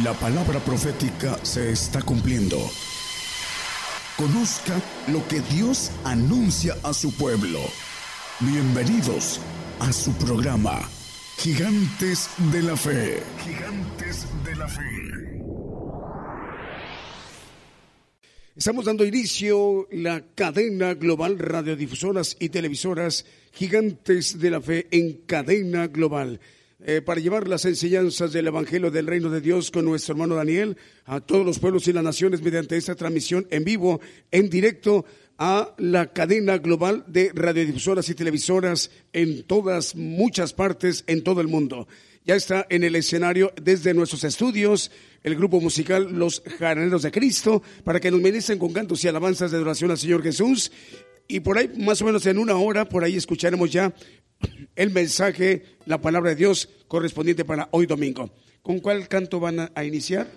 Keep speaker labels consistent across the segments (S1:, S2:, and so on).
S1: La palabra profética se está cumpliendo. Conozca lo que Dios anuncia a su pueblo. Bienvenidos a su programa, Gigantes de la Fe. Gigantes de la Fe.
S2: Estamos dando inicio la cadena global radiodifusoras y televisoras Gigantes de la Fe en cadena global. Eh, para llevar las enseñanzas del Evangelio del Reino de Dios con nuestro hermano Daniel a todos los pueblos y las naciones mediante esta transmisión en vivo, en directo a la cadena global de radiodifusoras y televisoras en todas, muchas partes, en todo el mundo. Ya está en el escenario desde nuestros estudios el grupo musical Los Jaraneros de Cristo para que nos ministren con cantos y alabanzas de adoración al Señor Jesús. Y por ahí, más o menos en una hora, por ahí escucharemos ya el mensaje, la palabra de Dios correspondiente para hoy domingo. ¿Con cuál canto van a, iniciar?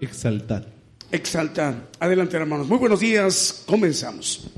S3: Exaltar.
S2: Exaltar. Adelante, hermanos. Muy buenos días. Comenzamos.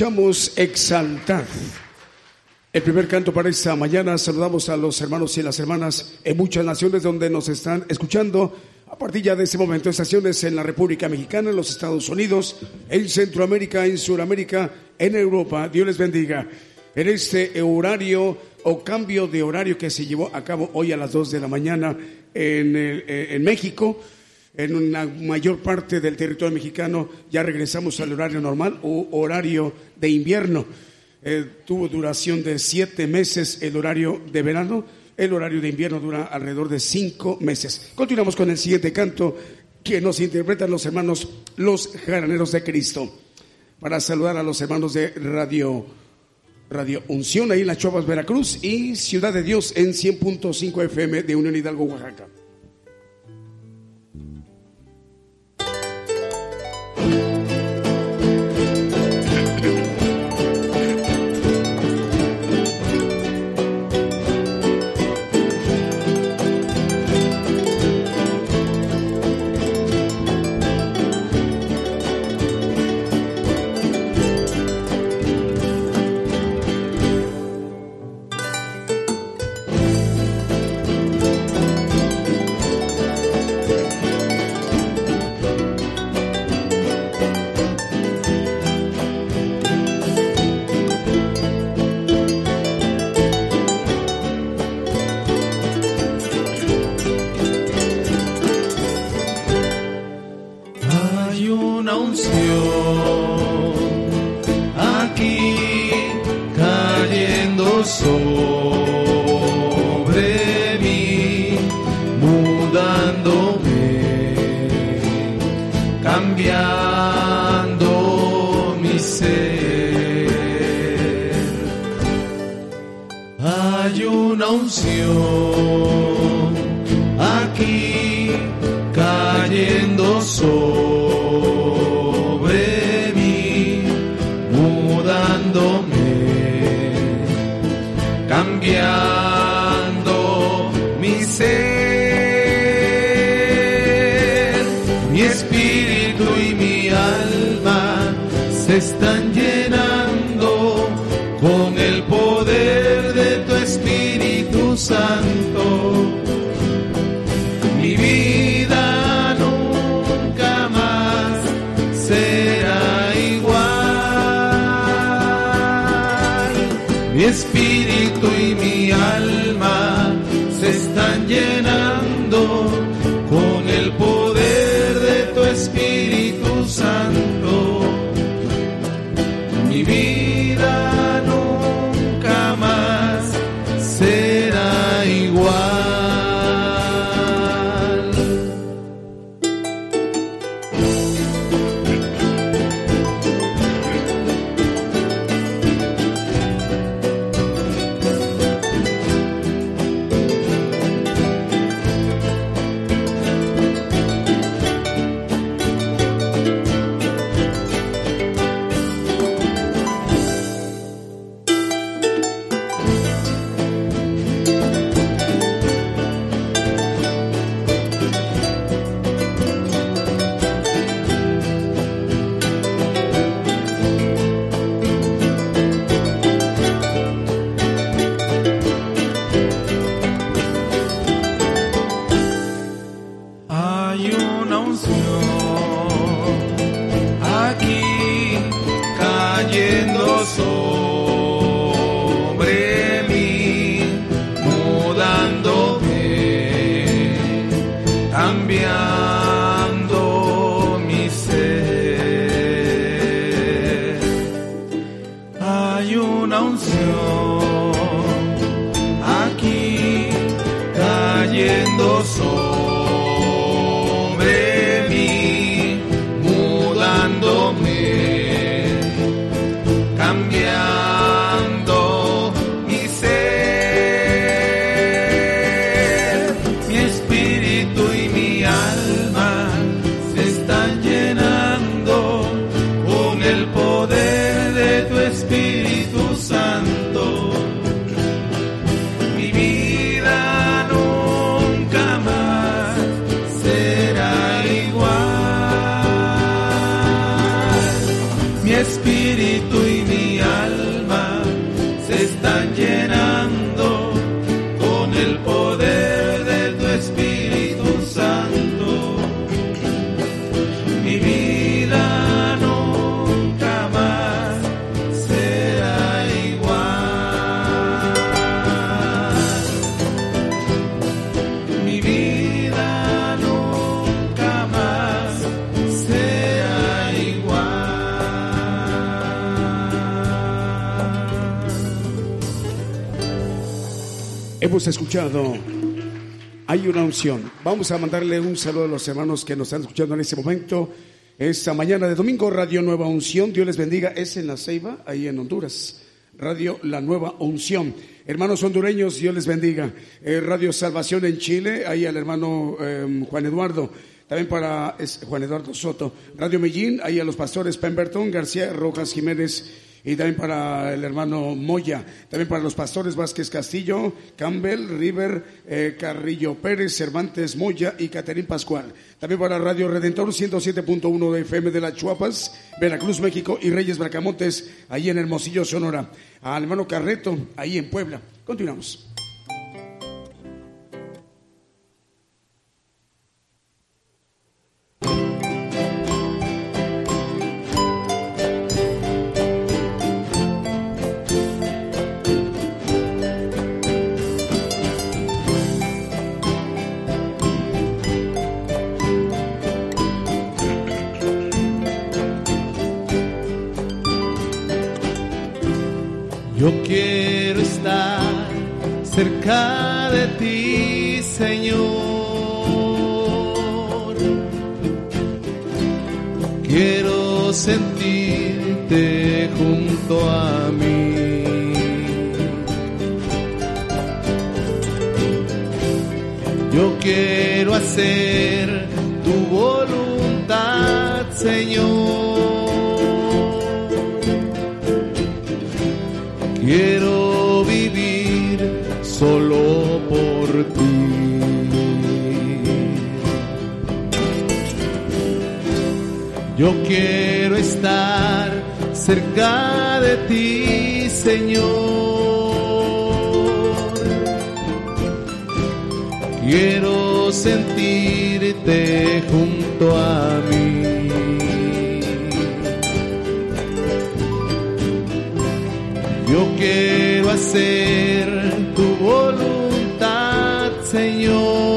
S2: Escuchamos Exaltar. El primer canto para esta mañana. Saludamos a los hermanos y las hermanas en muchas naciones donde nos están escuchando. A partir ya de este momento, estaciones en la República Mexicana, en los Estados Unidos, en Centroamérica, en Sudamérica, en Europa. Dios les bendiga. En este horario o cambio de horario que se llevó a cabo hoy a las 2 de la mañana en, en México en una mayor parte del territorio mexicano ya regresamos al horario normal o horario de invierno. Eh, tuvo duración de siete meses el horario de verano, el horario de invierno dura alrededor de cinco meses. Continuamos con el siguiente canto que nos interpretan los hermanos Los Jaraneros de Cristo. Para saludar a los hermanos de Radio, Radio Unción ahí en Las Chovas, Veracruz y Ciudad de Dios en 100.5 FM de Unión Hidalgo, Oaxaca. Still. Hay una unción.
S4: Vamos a mandarle un saludo a los hermanos que nos están escuchando en este momento. Esta mañana de domingo, Radio Nueva Unción. Dios les bendiga. Es en la Ceiba, ahí en Honduras. Radio La Nueva Unción. Hermanos hondureños, Dios les bendiga. Eh, Radio Salvación en Chile, ahí al hermano eh, Juan Eduardo. También para Juan Eduardo Soto. Radio Medellín, ahí a los pastores Pemberton, García, Rojas Jiménez. Y también para el hermano Moya, también para los pastores Vázquez Castillo, Campbell, River, eh, Carrillo Pérez, Cervantes Moya y Caterín Pascual. También para Radio Redentor 107.1 de FM de las Chuapas, Veracruz, México y Reyes Bracamontes, ahí en Hermosillo, Sonora. Al hermano Carreto, ahí en Puebla. Continuamos.
S2: Yo quiero estar cerca de ti, Señor. Quiero sentirte junto a mí. Yo quiero hacer tu voluntad, Señor.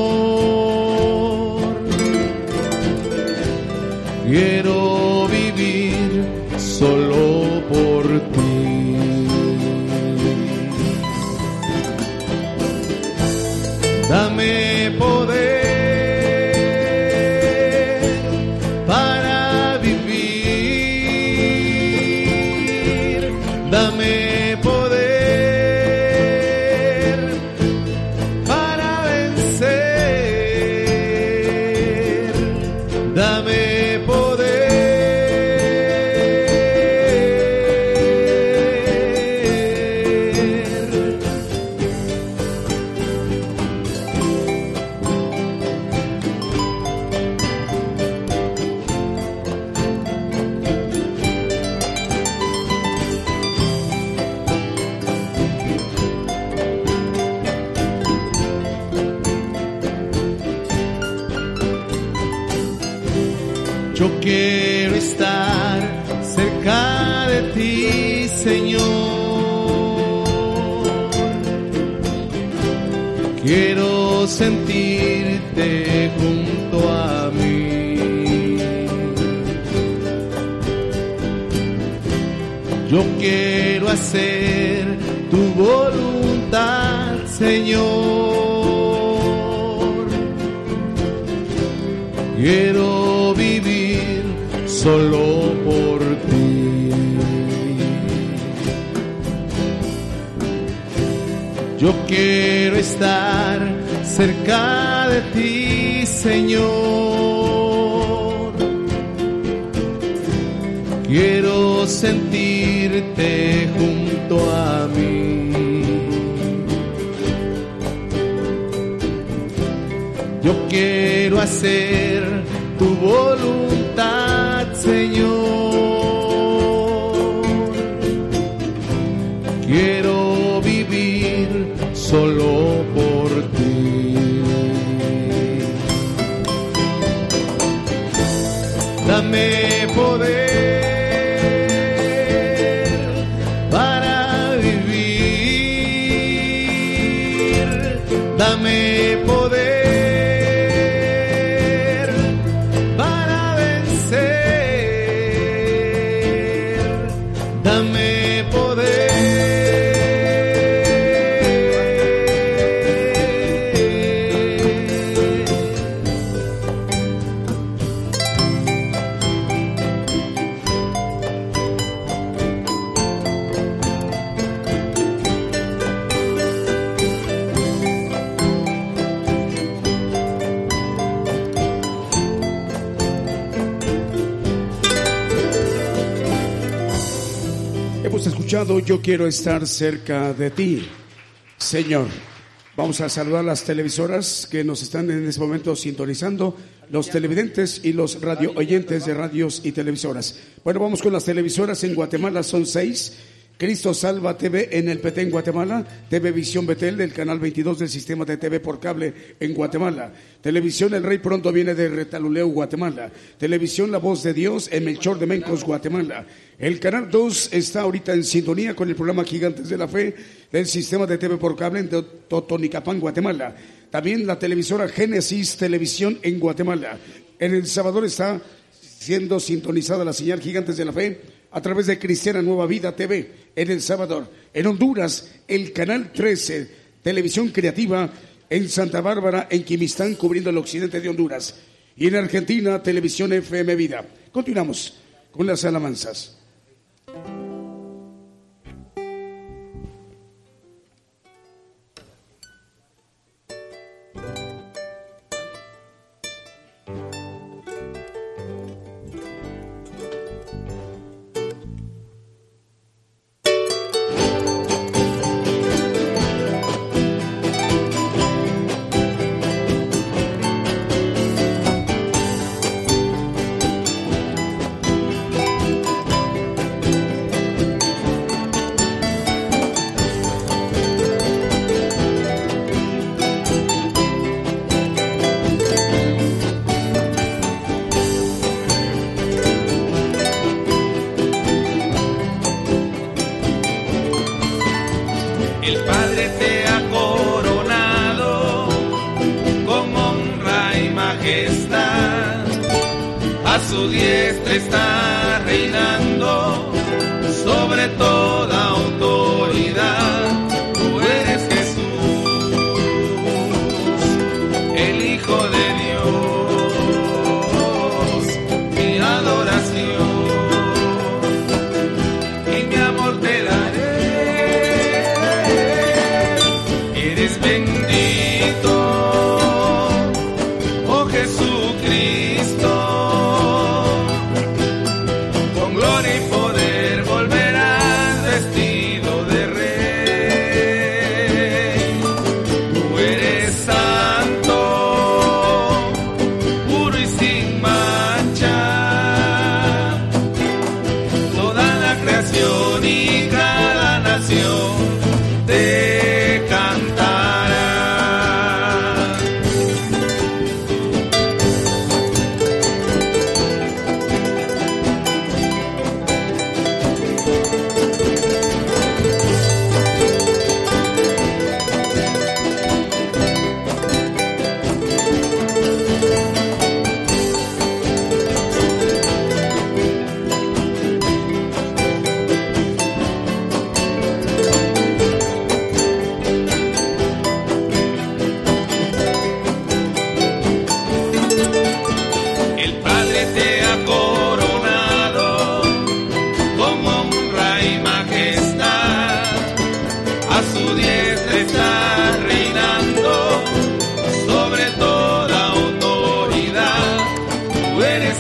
S2: Yo quiero hacer tu voluntad, Señor. Quiero vivir solo por ti. Yo quiero estar cerca de ti, Señor. Junto a mí. Yo quiero hacer tu
S4: Hemos escuchado Yo quiero estar cerca de ti, Señor. Vamos a saludar las televisoras que nos están en este momento sintonizando, los televidentes y los radio oyentes de radios y televisoras. Bueno, vamos con las televisoras en Guatemala, son seis. Cristo Salva TV en el PT en Guatemala, TV Visión Betel del canal 22 del sistema de TV por cable en Guatemala, Televisión El Rey pronto viene de Retaluleu, Guatemala, Televisión La Voz de Dios en Melchor de Mencos, Guatemala. El canal 2 está ahorita en sintonía con el programa Gigantes de la Fe del sistema de TV por cable en Totonicapán, Guatemala. También la televisora Génesis Televisión en Guatemala. En El Salvador está siendo sintonizada la señal Gigantes de la Fe a través de Cristiana Nueva Vida TV en El Salvador. En Honduras, el canal 13, Televisión Creativa en Santa Bárbara, en Quimistán, cubriendo el occidente de Honduras. Y en Argentina, Televisión FM Vida. Continuamos.
S2: con las alabanzas.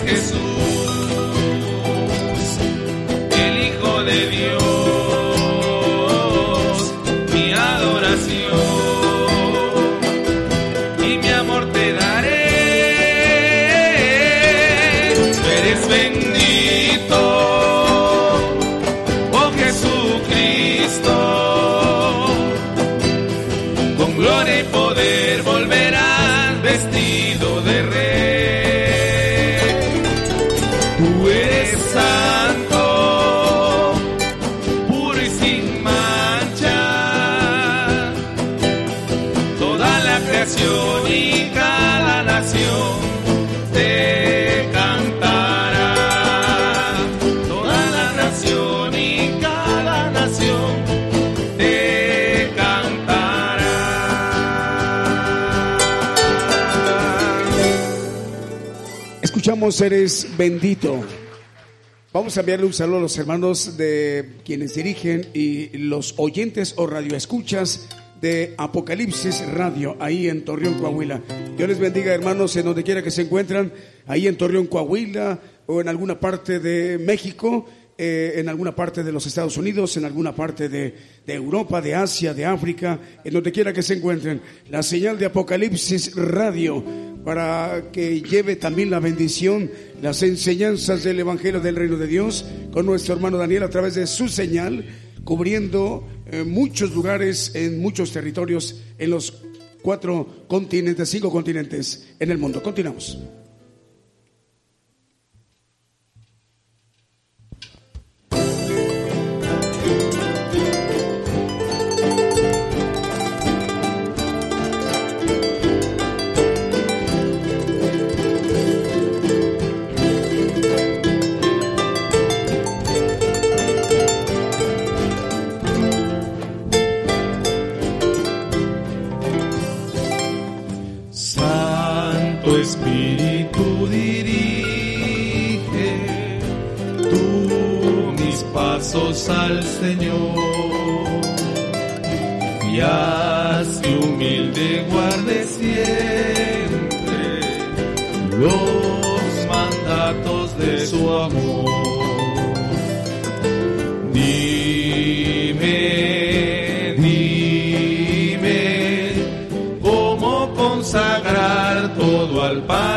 S2: Jesús. Eres bendito. Vamos a enviarle un saludo a los hermanos de quienes dirigen y los oyentes o radioescuchas de Apocalipsis Radio, ahí en Torreón, Coahuila. Dios les bendiga, hermanos, en donde quiera que se encuentran, ahí en Torreón, Coahuila, o en alguna parte de México, eh, en alguna parte de los Estados Unidos, en alguna parte de, de, Europa, de Asia, de África, en donde quiera que se encuentren. La señal de Apocalipsis Radio para que lleve también la bendición, las enseñanzas del Evangelio del Reino de Dios con nuestro hermano Daniel a través de su señal, cubriendo eh, muchos lugares en muchos territorios en los cuatro continentes, cinco continentes en el mundo. Continuamos. Al Señor y así humilde guarde siempre los mandatos de su amor. Dime, dime, cómo consagrar todo al Padre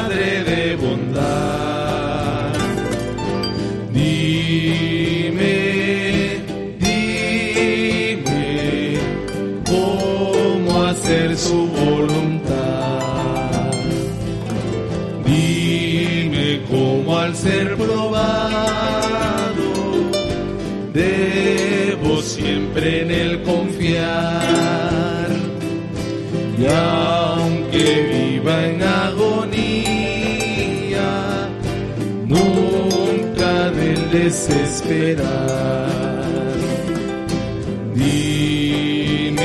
S2: Y aunque viva en agonía, nunca del desesperar. Dime,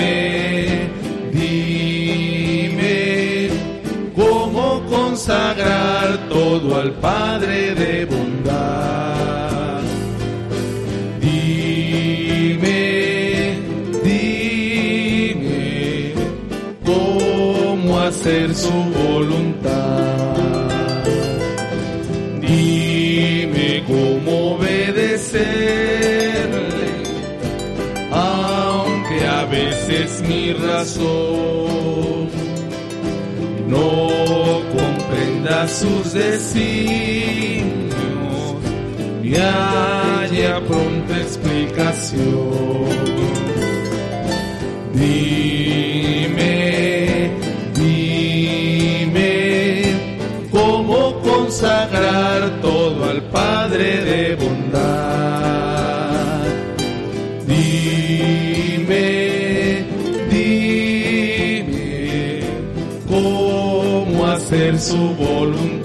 S2: dime, cómo consagrar todo al Padre de bondad. Su voluntad. Dime cómo obedecerle, aunque a veces mi razón no comprenda sus designios y haya pronta explicación. Todo al Padre de bondad. Dime, dime, cómo hacer su voluntad.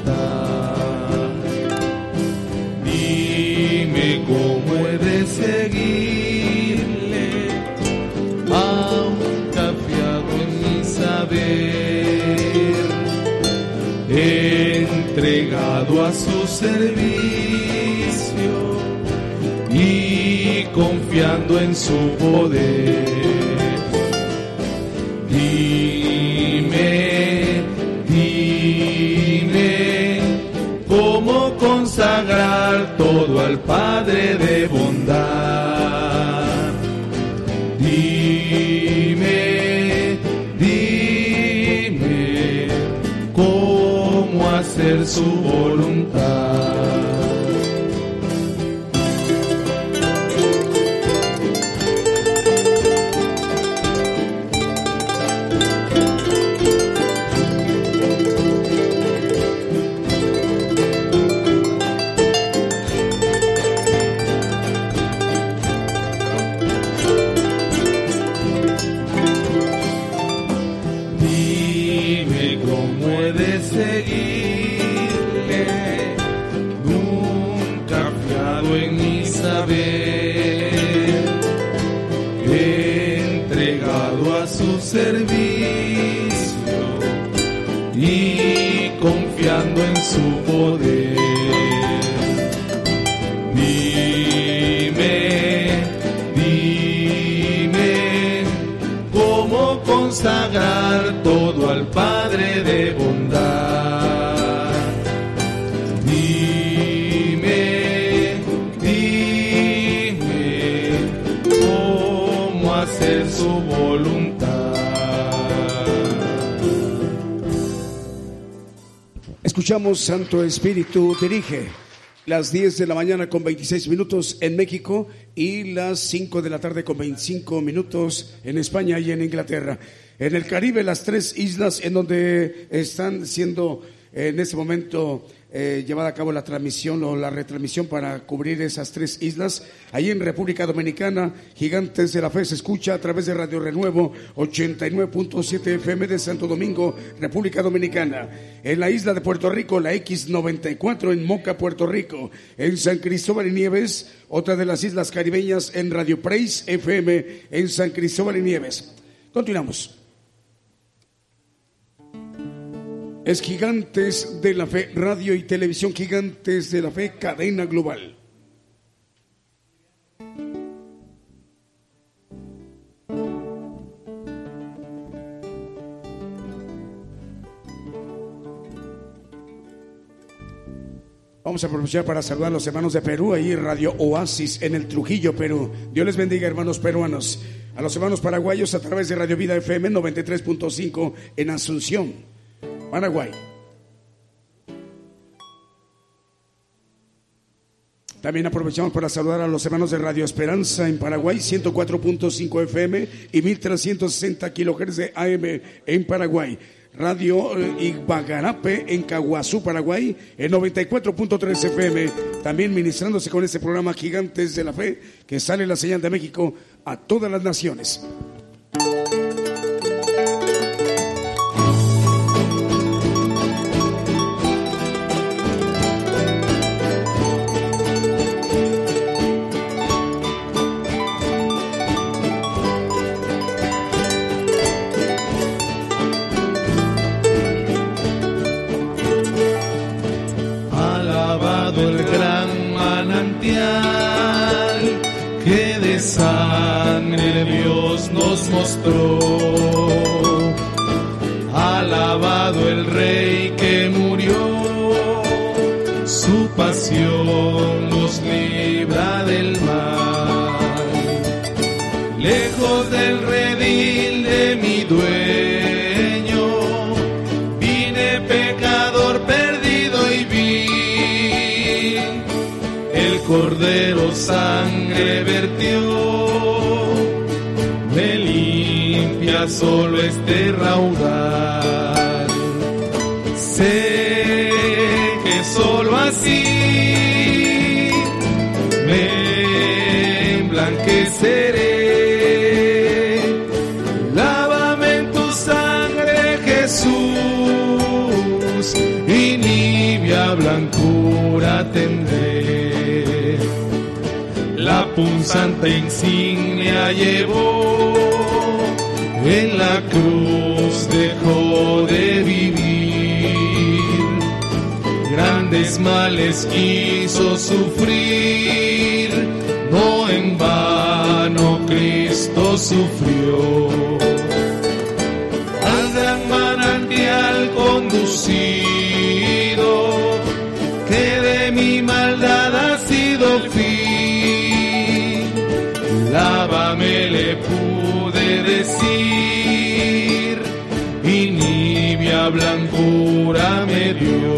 S2: Entregado a su servicio y confiando en su poder. Dime, dime, cómo consagrar todo al Padre de bondad. Su voluntad.
S4: Escuchamos Santo Espíritu dirige las 10 de la mañana con 26 minutos en México y las 5 de la tarde con 25 minutos en España y en Inglaterra. En el Caribe, las tres islas en donde están siendo en este momento eh, llevada a cabo la transmisión o la retransmisión para cubrir esas tres islas. Ahí en República Dominicana, Gigantes de la Fe se escucha a través de Radio Renuevo 89.7 FM de Santo Domingo, República Dominicana. En la isla de Puerto Rico, la X94 en Moca, Puerto Rico. En San Cristóbal y Nieves, otra de las islas caribeñas en Radio Praise FM en San Cristóbal y Nieves. Continuamos. Es Gigantes de la Fe, radio y televisión, Gigantes de la Fe, cadena global. Vamos a aprovechar para saludar a los hermanos de Perú, ahí Radio Oasis en el Trujillo, Perú. Dios les bendiga, hermanos peruanos. A los hermanos paraguayos a través de Radio Vida FM 93.5 en Asunción. Paraguay. También aprovechamos para saludar a los hermanos de Radio Esperanza en Paraguay, 104.5 FM y 1360 kHz de AM en Paraguay. Radio eh, Ibagarape en Caguazú, Paraguay, en 94.3 FM, también ministrándose con este programa Gigantes de la Fe, que sale la señal de México a todas las naciones.
S2: Alabado el rey que murió, su pasión nos libra del mal. Lejos del redil de mi dueño, vine pecador perdido y vi el cordero sangre vertió solo este raudal. Sé que solo así me emblanqueceré. Lávame en tu sangre, Jesús, y nibia blancura tendré. La punzante insignia llevó en la cruz dejó de vivir, grandes males quiso sufrir, no en vano Cristo sufrió. Al gran manantial conducido, que de mi maldad blancura me dio.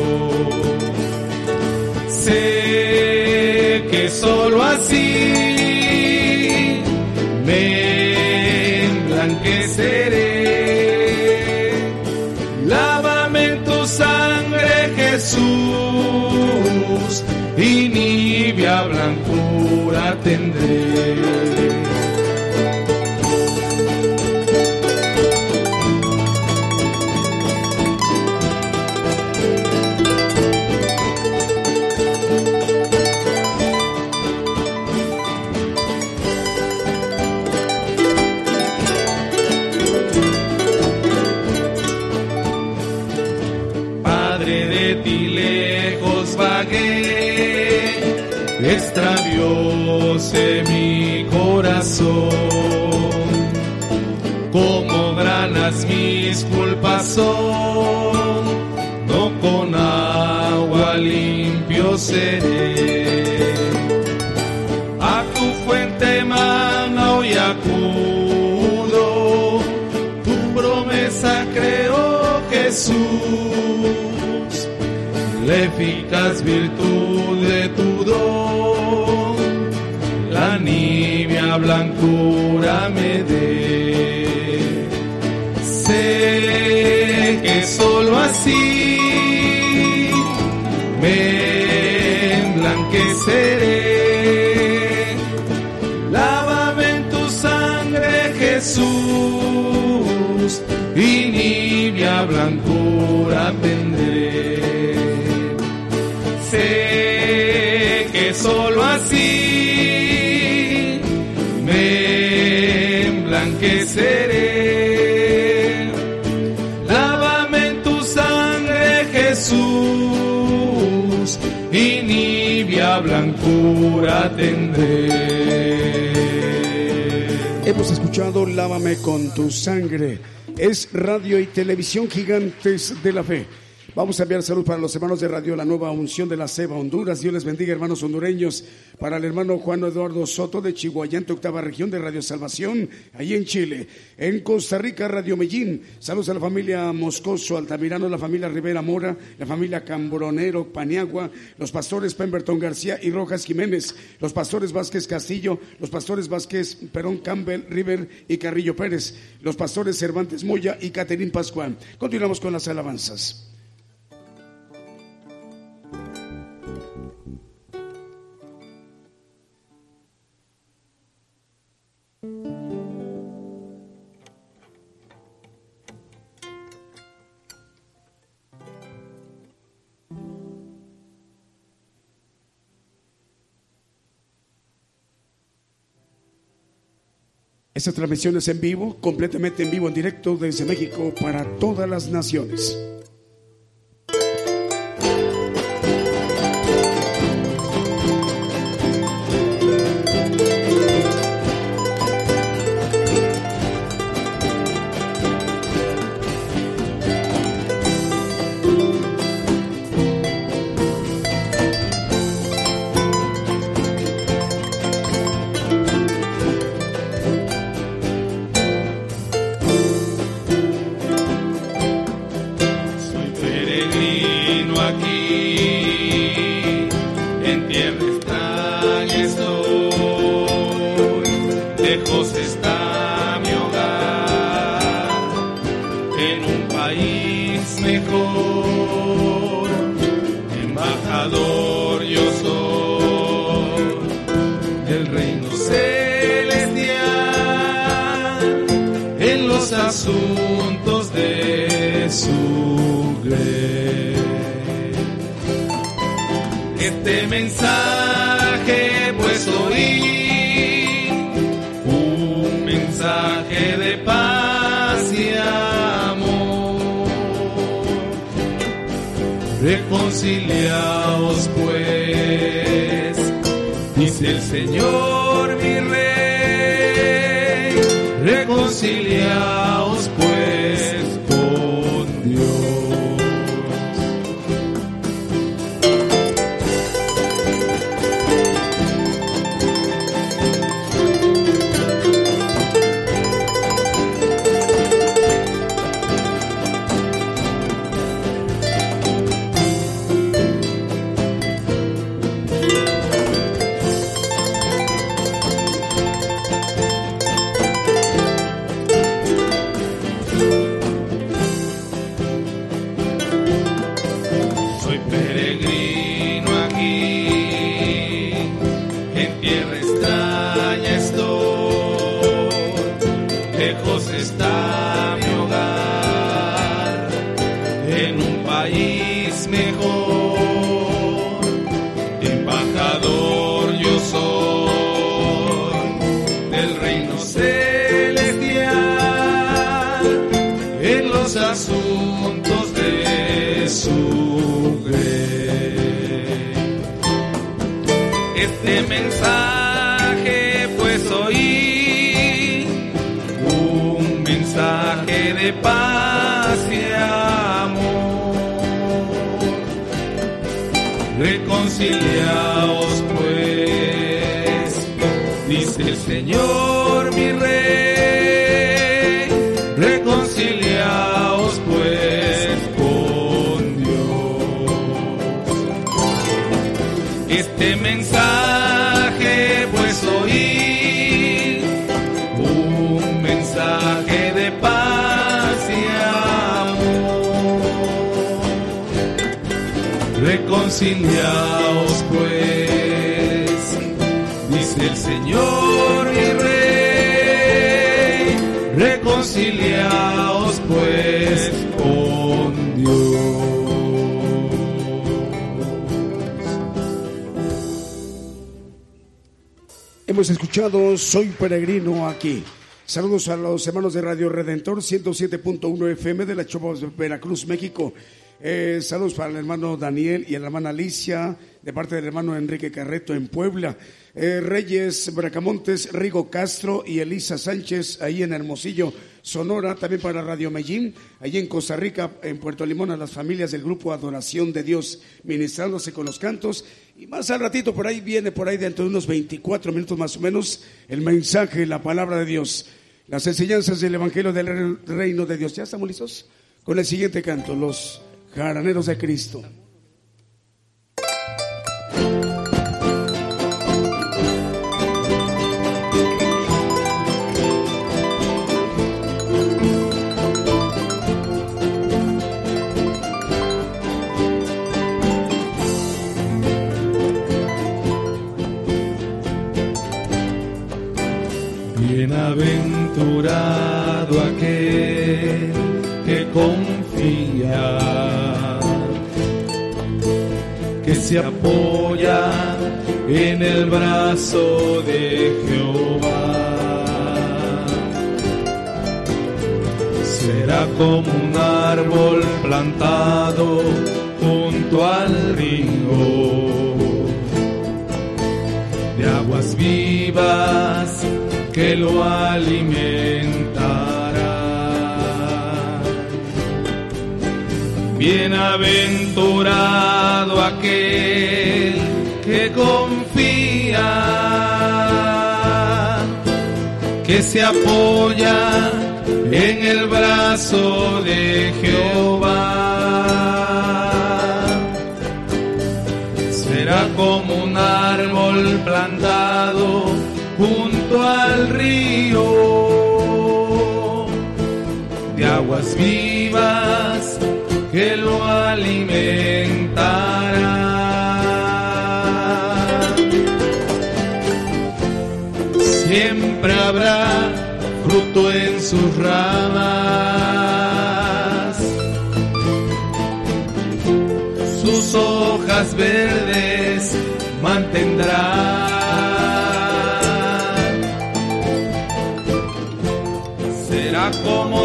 S2: Sé que solo así me emblanqueceré. Lávame tu sangre, Jesús, y nibia blancura tendré. Extravióse mi corazón. Como granas mis culpas son, no con agua limpio seré. A tu fuente mano y acudo, tu promesa creo Jesús la eficaz virtud blancura me dé. Sé que solo así emblanqueceré. Lávame en tu sangre, Jesús, y nibia blancura tendré.
S4: Hemos escuchado Lávame con tu sangre. Es radio y televisión gigantes de la fe
S2: Vamos a enviar salud para los hermanos de Radio La Nueva Unción de la Ceba, Honduras. Dios les bendiga, hermanos hondureños. Para el hermano Juan Eduardo Soto de Chihuayante, octava región de Radio Salvación, ahí en Chile. En Costa Rica, Radio Mellín. Saludos a la familia Moscoso, Altamirano, la familia Rivera Mora, la familia Cambronero, Paniagua, los pastores Pemberton García y Rojas Jiménez, los pastores Vázquez Castillo, los pastores Vázquez Perón Campbell, River y Carrillo Pérez, los pastores Cervantes Moya y Caterín Pascual. Continuamos con las alabanzas. Esta transmisión es en vivo, completamente en vivo, en directo desde México para todas las naciones. reconciliaos pues. Dice el Señor. Soy Peregrino aquí. Saludos a los hermanos de Radio Redentor 107.1 FM de la Chova Veracruz, México.
S4: Eh, saludos para el hermano Daniel y la hermana Alicia, de parte del hermano Enrique Carreto en Puebla. Eh, Reyes Bracamontes, Rigo Castro y Elisa Sánchez, ahí en Hermosillo, Sonora, también para Radio Medellín, ahí en Costa Rica, en Puerto Limón, a las familias del grupo Adoración de Dios, ministrándose con los cantos. Y más al ratito, por ahí viene, por ahí dentro de unos 24 minutos más o menos, el mensaje, la palabra de Dios, las enseñanzas del Evangelio del Reino de Dios. ¿Ya estamos listos? Con el siguiente canto, los jaraneros de Cristo.
S2: Bienaventurado aquel que confía, que se apoya en el brazo de Jehová. Será como un árbol plantado junto al río de aguas vivas que lo alimentará. Bienaventurado aquel que confía, que se apoya en el brazo de Jehová. Será como un árbol plantado junto al río de aguas vivas que lo alimentará. Siempre habrá fruto en sus ramas, sus hojas verdes mantendrá.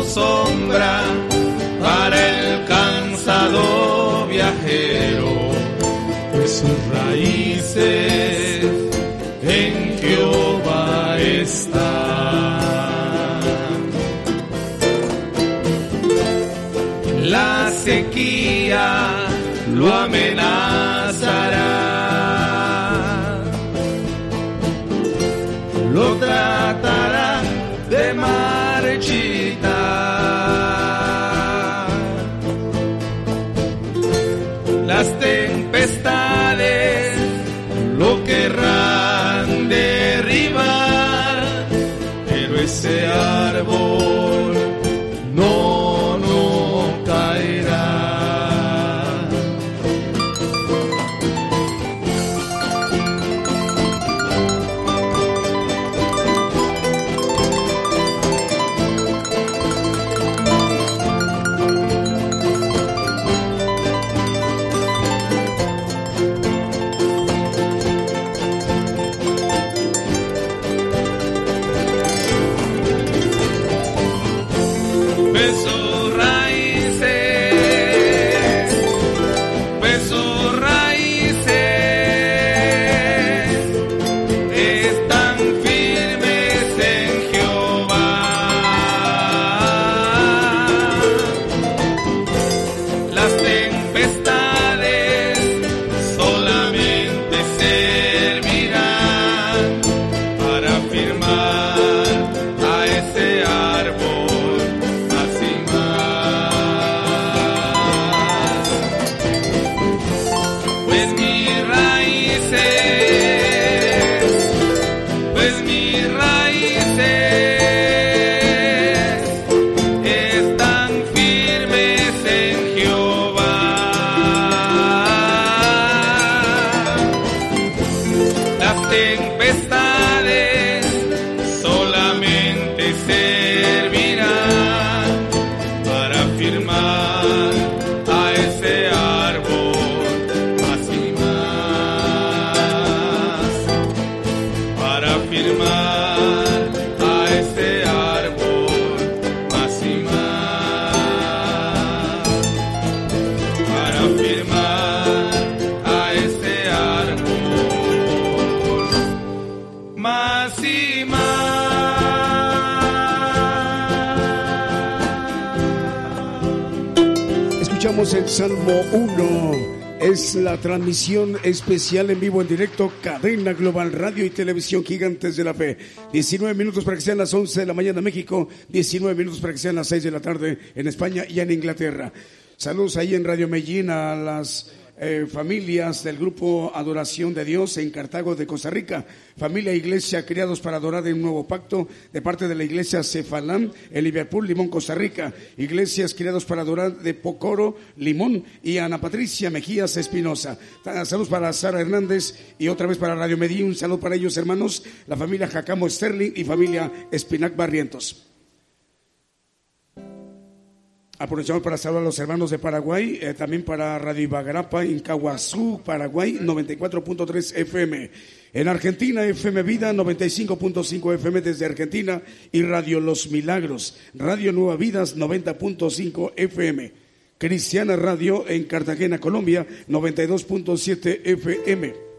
S2: Sombra para el cansado viajero, pues sus raíces en Jehová están. La sequía lo amenazará, ese árbol
S4: Salmo 1. Es la transmisión especial en vivo, en directo, cadena global, radio y televisión gigantes de la fe. 19 minutos para que sean las 11 de la mañana en México, 19 minutos para que sean las 6 de la tarde en España y en Inglaterra. Saludos ahí en Radio Medellín a las eh, familias del grupo Adoración de Dios en Cartago de Costa Rica, familia e iglesia criados para adorar en un nuevo pacto de parte de la iglesia Cefalán en Liverpool, Limón, Costa Rica, iglesias criados para adorar de Pocoro, Limón y Ana Patricia Mejías Espinosa. Saludos para Sara Hernández y otra vez para Radio Medellín, un saludo para ellos hermanos, la familia Jacamo Sterling y familia Espinac Barrientos. Aprovechamos para saludar a los hermanos de Paraguay, eh, también para Radio Ibagarapa en Caguazú, Paraguay, 94.3 FM. En Argentina, FM Vida, 95.5 FM desde Argentina y Radio Los Milagros, Radio Nueva Vidas, 90.5 FM. Cristiana Radio en Cartagena, Colombia, 92.7 FM.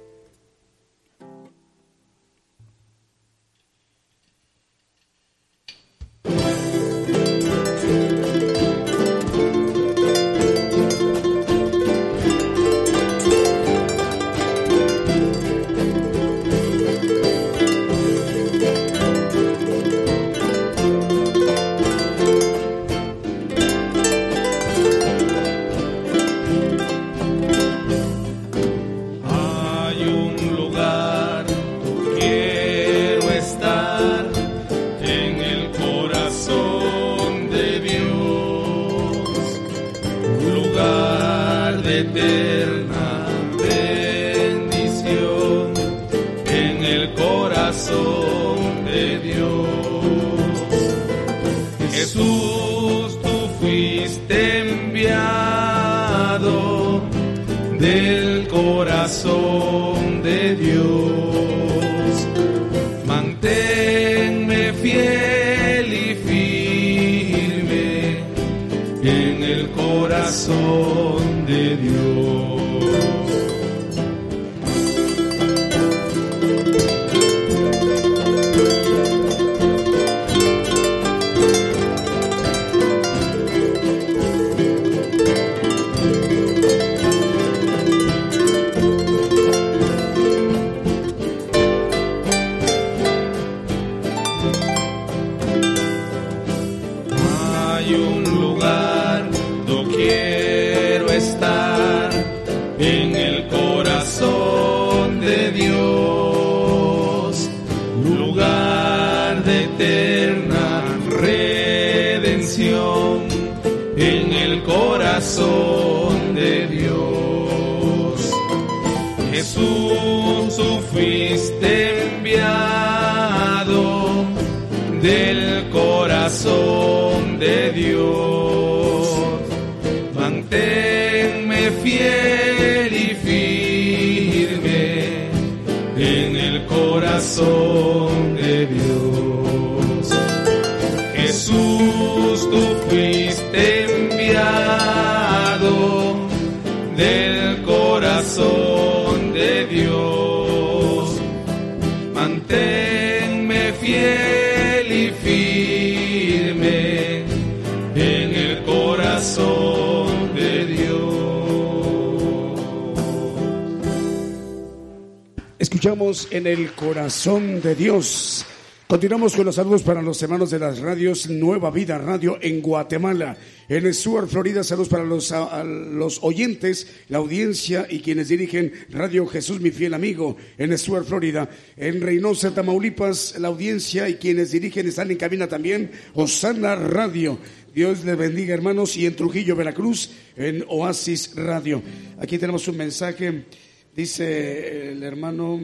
S4: En el corazón de Dios. Continuamos con los saludos para los hermanos de las radios Nueva Vida Radio en Guatemala. En Stuart, Florida, saludos para los, los oyentes, la audiencia y quienes dirigen Radio Jesús, mi fiel amigo, en Stuart, Florida. En Reynosa, Tamaulipas, la audiencia y quienes dirigen están en cabina también. Osana Radio. Dios les bendiga, hermanos. Y en Trujillo, Veracruz, en Oasis Radio. Aquí tenemos un mensaje. Dice el hermano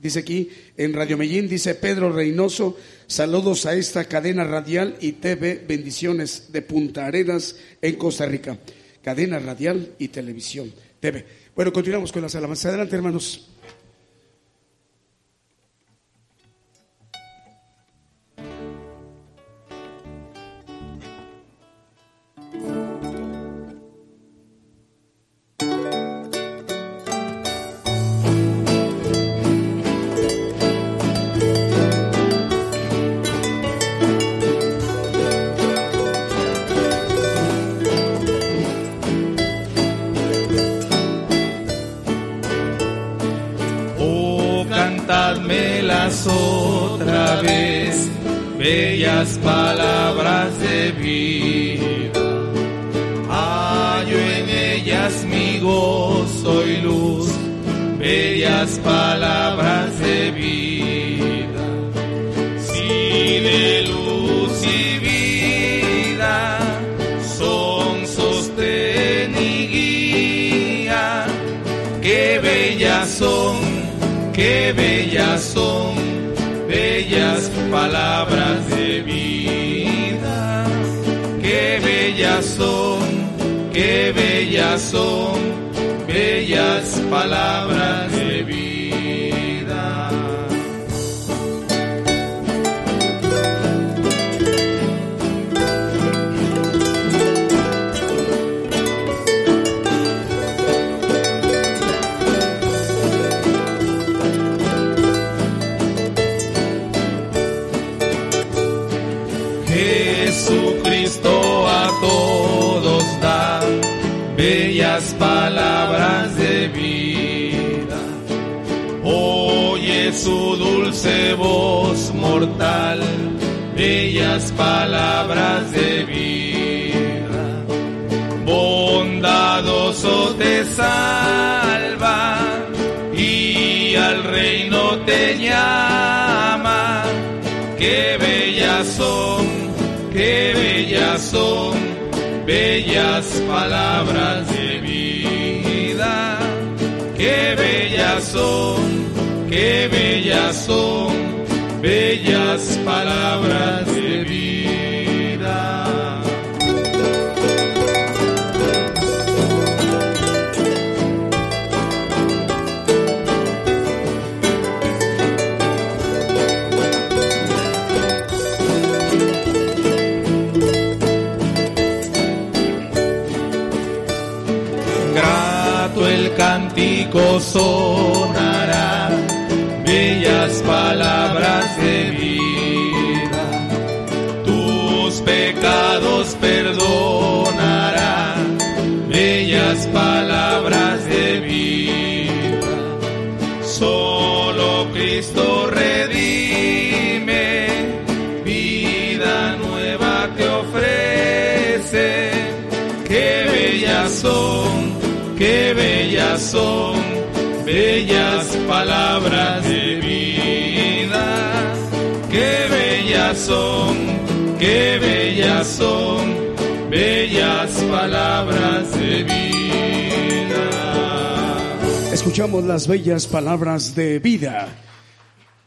S4: Dice aquí en Radio Medellín, dice Pedro Reynoso, saludos a esta cadena radial y TV, bendiciones de Punta Arenas en Costa Rica. Cadena radial y televisión, TV. Bueno, continuamos con las alabanzas. Adelante, hermanos.
S2: Otra vez, bellas palabras de vida. Hallo en ellas mi gozo y luz, bellas palabras de vida. Si de luz y vida son sostén y guía, qué bellas son qué bellas son, bellas palabras de vida, qué bellas son, qué bellas son, bellas palabras de vida. Voz mortal, bellas palabras de vida. Bondadoso te salva y al reino te llama. Qué bellas son qué bellas son, bellas palabras de vida, qué bellas son, qué bellas son, bellas palabras de vida. Grato el cántico sonará, bellas palabras de vida. Tus pecados perdonará, bellas palabras de vida. Solo Cristo redime, vida nueva te ofrece. Qué bellas son, qué bellas son, bellas palabras de son, qué bellas son, bellas palabras de vida.
S4: Escuchamos las bellas palabras de vida.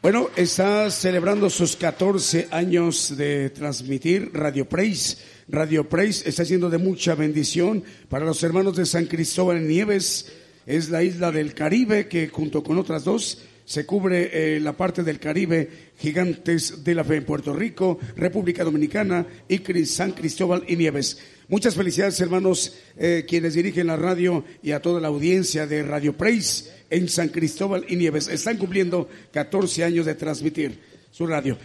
S4: Bueno, está celebrando sus 14 años de transmitir Radio Praise. Radio Praise está siendo de mucha bendición para los hermanos de San Cristóbal Nieves. Es la isla del Caribe que junto con otras dos se cubre eh, la parte del Caribe, Gigantes de la Fe en Puerto Rico, República Dominicana y San Cristóbal y Nieves. Muchas felicidades, hermanos, eh, quienes dirigen la radio y a toda la audiencia de Radio Praise en San Cristóbal y Nieves. Están cumpliendo 14 años de transmitir su radio.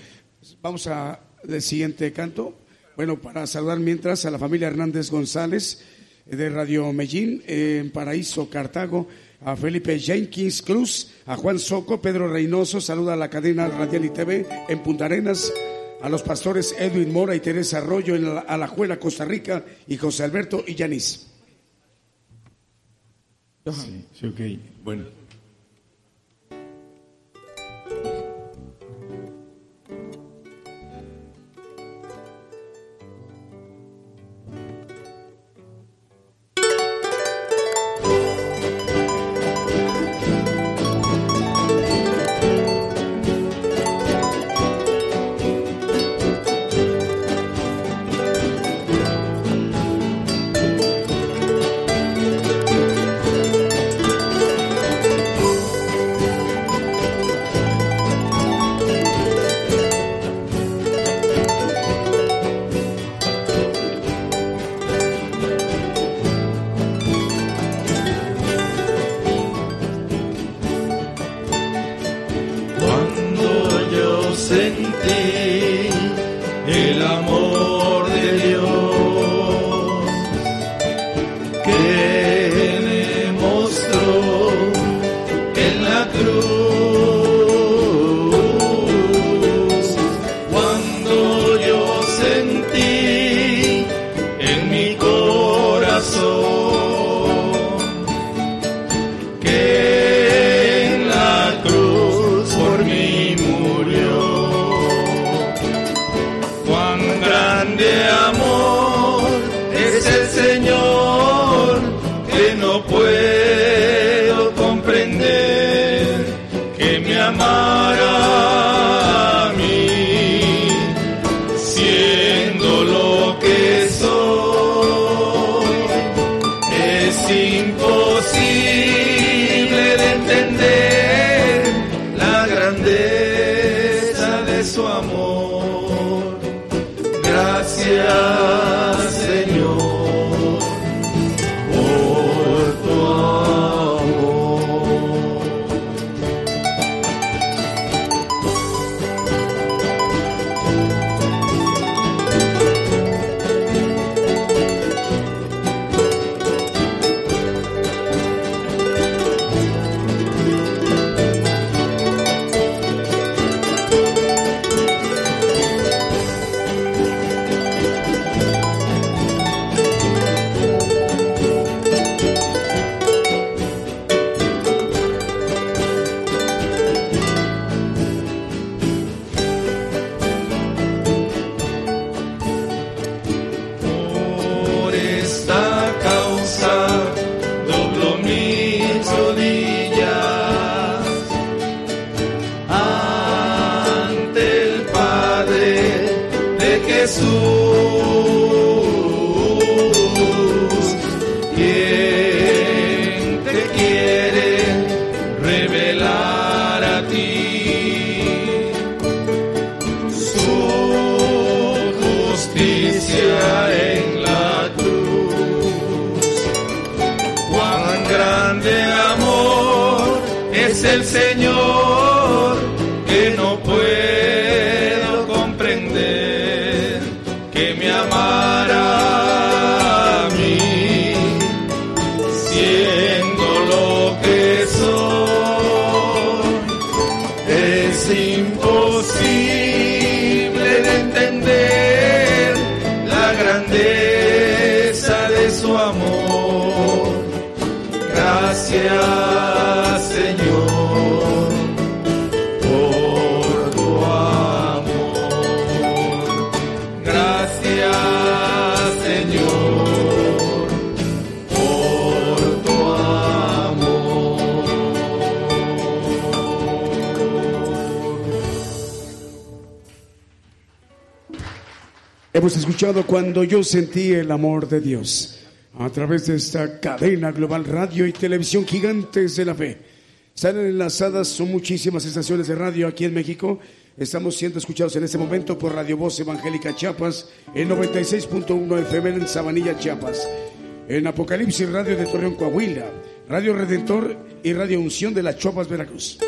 S4: Vamos a el siguiente canto. Bueno, para saludar mientras a la familia Hernández González eh, de Radio Medellín en Paraíso, Cartago, a Felipe Jenkins Cruz, a Juan Soco, Pedro Reynoso, saluda a la cadena Radial y TV en Punta Arenas, a los pastores Edwin Mora y Teresa Arroyo en la- Alajuela, Costa Rica, y José Alberto y Yanis.
S5: Sí, sí, ok. Bueno.
S2: Cuando yo sentí el amor de Dios a través de esta cadena global radio y televisión gigantes de la fe. Están enlazadas, son muchísimas estaciones de radio aquí en México. Estamos siendo escuchados en este momento por Radio Voz Evangélica Chiapas, en 96.1 FM en Sabanilla, Chiapas, en Apocalipsis Radio de Torreón, Coahuila, Radio Redentor y Radio Unción de las Chopas, Veracruz.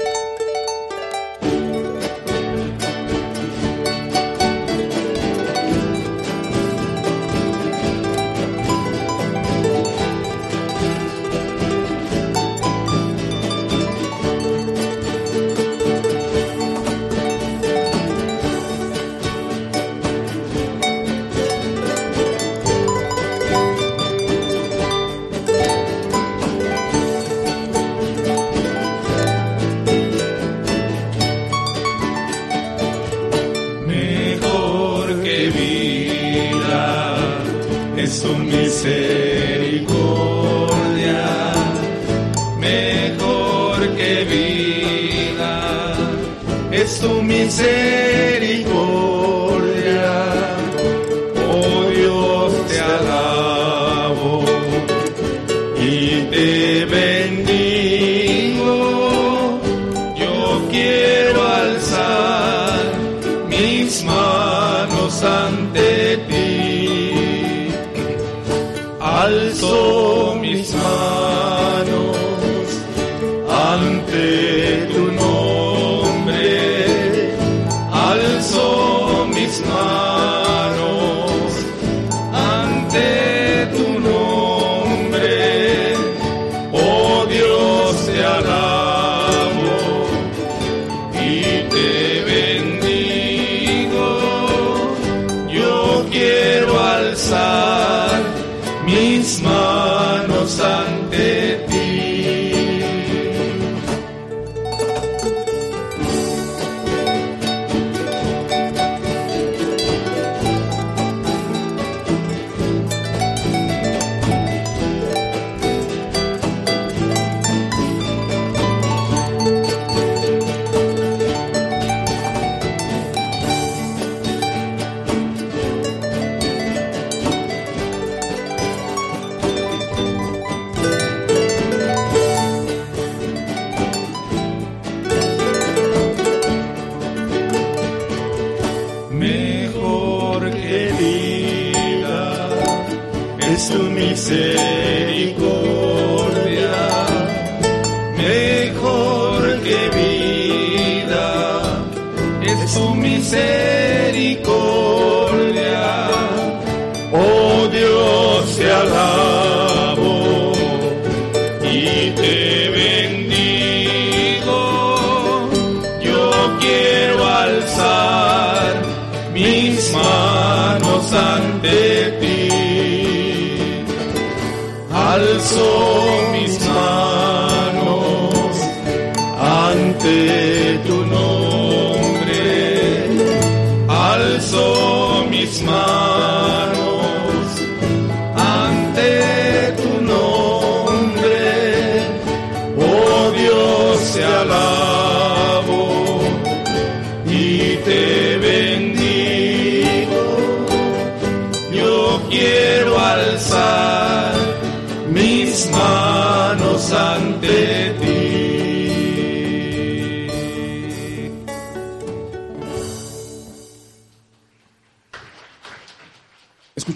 S2: quiero alzar mis manos.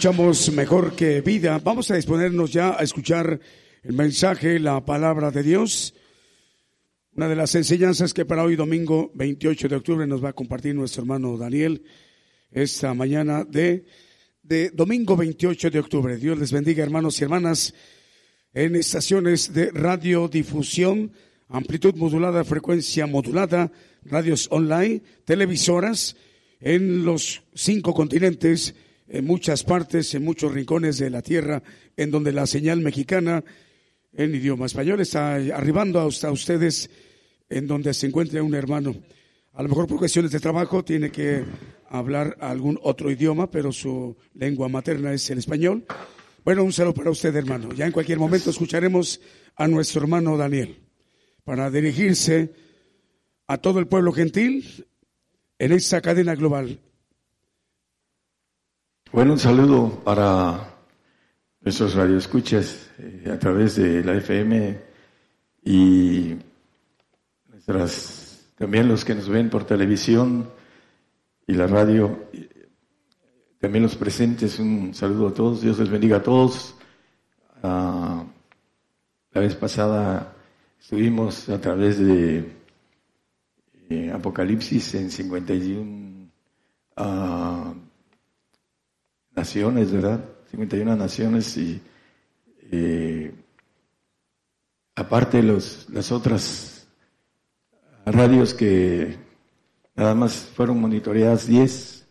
S4: Escuchamos mejor que vida. Vamos a disponernos ya a escuchar el mensaje, la palabra de Dios. Una de las enseñanzas que para hoy domingo 28 de octubre nos va a compartir nuestro hermano Daniel esta mañana de, de domingo 28 de octubre. Dios les bendiga hermanos y hermanas en estaciones de radiodifusión, amplitud modulada, frecuencia modulada, radios online, televisoras en los cinco continentes, en muchas partes, en muchos rincones de la tierra, en donde la señal mexicana en idioma español está arribando hasta ustedes en donde se encuentre un hermano. A lo mejor por cuestiones de trabajo tiene que hablar algún otro idioma, pero su lengua materna es el español. Bueno, un saludo para usted, hermano. Ya en cualquier momento escucharemos a nuestro hermano Daniel para dirigirse a todo el pueblo gentil en esta cadena global.
S5: Bueno, un saludo para nuestros radioescuchas eh, a través de la FM y nuestras, también los que nos ven por televisión y la radio, y también los presentes, un saludo a todos, Dios les bendiga a todos. Ah, la vez pasada estuvimos a través de eh, Apocalipsis en 51 ah, naciones, ¿verdad? 51 naciones y eh, aparte los, las otras radios que nada más fueron monitoreadas 10,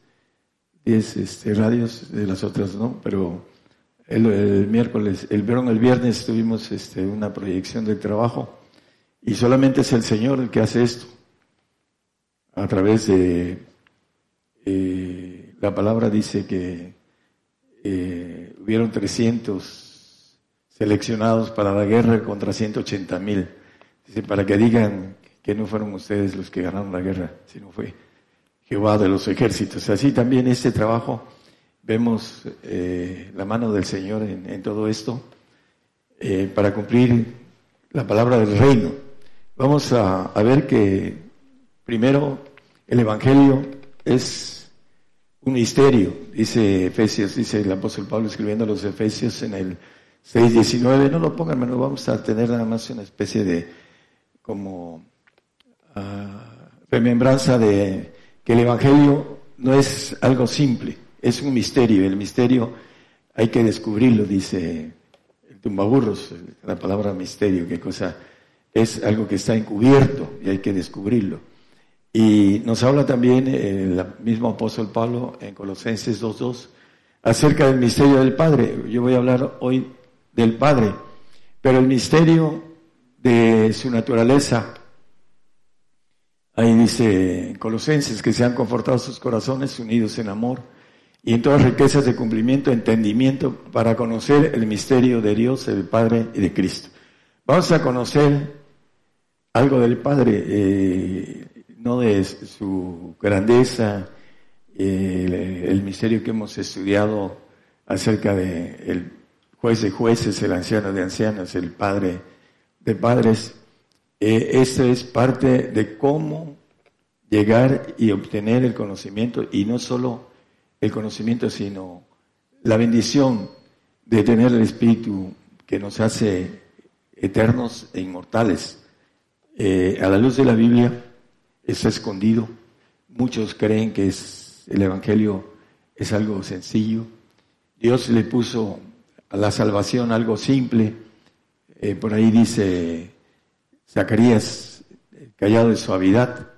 S5: 10 este, radios, de las otras no, pero el, miércoles, el, el viernes tuvimos este, una proyección del trabajo y solamente es el Señor el que hace esto a través de eh, la palabra dice que eh, hubieron 300 seleccionados para la guerra contra 180 mil. Dice, para que digan que no fueron ustedes los que ganaron la guerra, sino fue Jehová de los ejércitos. Así también este trabajo, vemos eh, la mano del Señor en, todo esto, eh, para cumplir la palabra del reino. Vamos a ver que primero el Evangelio es un misterio, dice Efesios, dice el apóstol Pablo escribiendo a los Efesios en el 6.19, no lo pongan, no vamos a tener nada más una especie de como ah, remembranza de que el Evangelio no es algo simple, es un misterio, el misterio hay que descubrirlo, dice el tumbaburros, la palabra misterio, qué cosa, es algo que está encubierto y hay que descubrirlo. Y nos habla también el mismo apóstol Pablo en Colosenses 2.2 acerca del misterio del Padre. Yo voy a hablar hoy del Padre, pero el misterio de su naturaleza. Ahí dice en Colosenses que se han confortado sus corazones unidos en amor y en todas riquezas de cumplimiento, entendimiento para conocer el misterio de Dios, el Padre y de Cristo. Vamos a conocer algo del Padre. Eh, no de su grandeza, el, misterio que hemos estudiado acerca de el juez de jueces, el anciano de ancianos, el padre de padres. Eh, esto es parte de cómo llegar y obtener el conocimiento, y no solo el conocimiento, sino la bendición de tener el Espíritu que nos hace eternos e inmortales. Eh, a la luz de la Biblia, está escondido. muchos creen que es, el Evangelio es algo sencillo. Dios le puso a la salvación algo simple. Eh, por ahí dice Zacarías, callado de suavidad,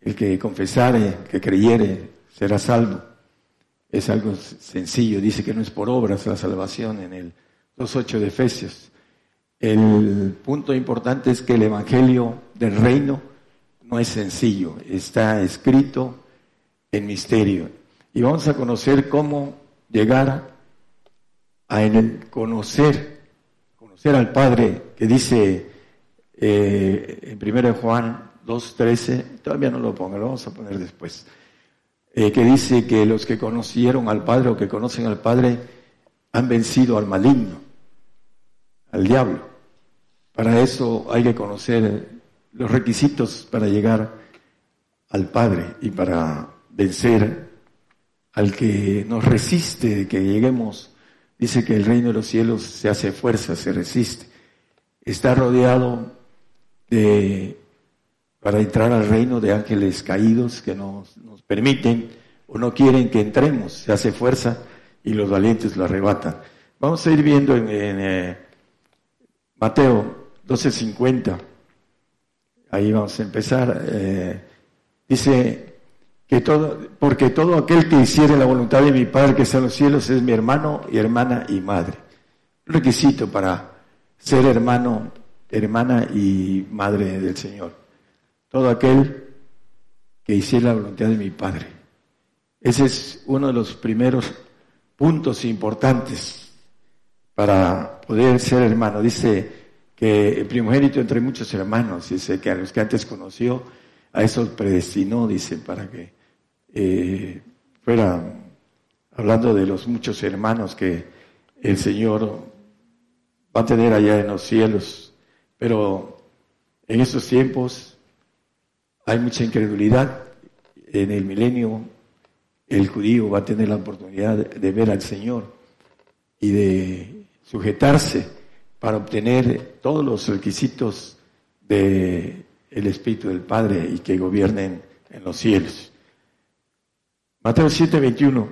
S5: el que confesare, que creyere, será salvo. Es algo sencillo, dice que no es por obras la salvación en el 2.8 de Efesios. El punto importante es que el Evangelio del Reino no es sencillo, está escrito en misterio. Y vamos a conocer cómo llegar a conocer, conocer al Padre, que dice eh, en 1 Juan 2.13, todavía no lo pongo, lo vamos a poner después, eh, que dice que los que conocieron al Padre o que conocen al Padre han vencido al maligno, al diablo. Para eso hay que conocer los requisitos para llegar al Padre y para vencer al que nos resiste que lleguemos. Dice que el reino de los cielos se hace fuerza, se resiste. Está rodeado de, para entrar al reino de ángeles caídos que nos, nos permiten o no quieren que entremos. Se hace fuerza y los valientes lo arrebatan. Vamos a ir viendo en, eh, Mateo 12:50. Ahí vamos a empezar. Eh, dice que todo, porque todo aquel que hiciere la voluntad de mi Padre que está en los cielos es mi hermano y hermana y madre. requisito para ser hermano, hermana y madre del Señor. Todo aquel que hiciera la voluntad de mi Padre. Ese es uno de los primeros puntos importantes para poder ser hermano. Dice que el primogénito entre muchos hermanos, dice que a los que antes conoció, a esos predestinó, dice, para que eh, fuera hablando de los muchos hermanos que el Señor va a tener allá en los cielos. Pero en estos tiempos hay mucha incredulidad. En el milenio el judío va a tener la oportunidad de ver al Señor y de sujetarse para obtener todos los requisitos del el Espíritu del Padre y que gobiernen en los cielos. Mateo 7, 21,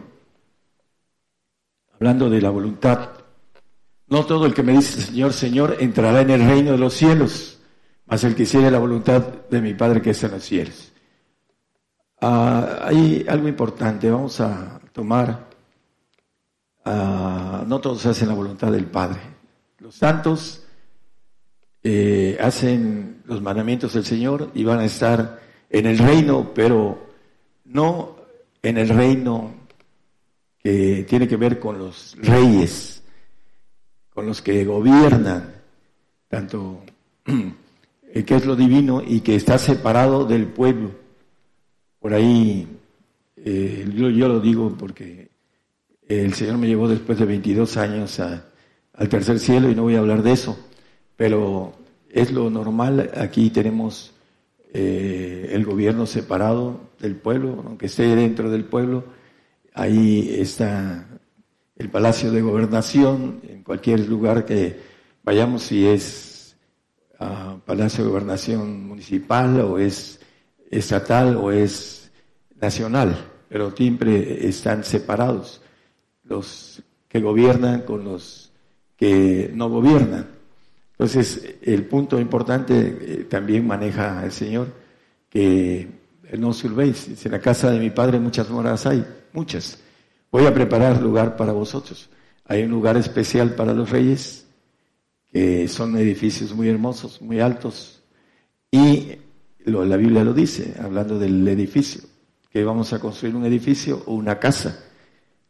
S5: hablando de la voluntad. No todo el que me dice Señor, Señor, entrará en el reino de los cielos, mas el que hiciere la voluntad de mi Padre que está en los cielos. Ah, hay algo importante, vamos a tomar, ah, no todos hacen la voluntad del Padre. Los santos eh, hacen los mandamientos del Señor y van a estar en el reino, pero no en el reino que tiene que ver con los reyes, con los que gobiernan, tanto que es lo divino y que está separado del pueblo. Por ahí, eh, yo, yo, lo digo porque el Señor me llevó después de 22 años a, al tercer cielo y no voy a hablar de eso, pero es lo normal. Aquí tenemos eh, el gobierno separado del pueblo, aunque esté dentro del pueblo. Ahí está el Palacio de Gobernación, en cualquier lugar que vayamos, si es uh, Palacio de Gobernación municipal o es estatal o es nacional, pero siempre están separados los que gobiernan con los que no gobiernan. Entonces, el punto importante eh, también maneja el Señor, que no os en la casa de mi Padre muchas moradas hay, muchas. Voy a preparar lugar para vosotros. Hay un lugar especial para los reyes, que son edificios muy hermosos, muy altos, y la Biblia lo dice, hablando del edificio, que vamos a construir un edificio o una casa.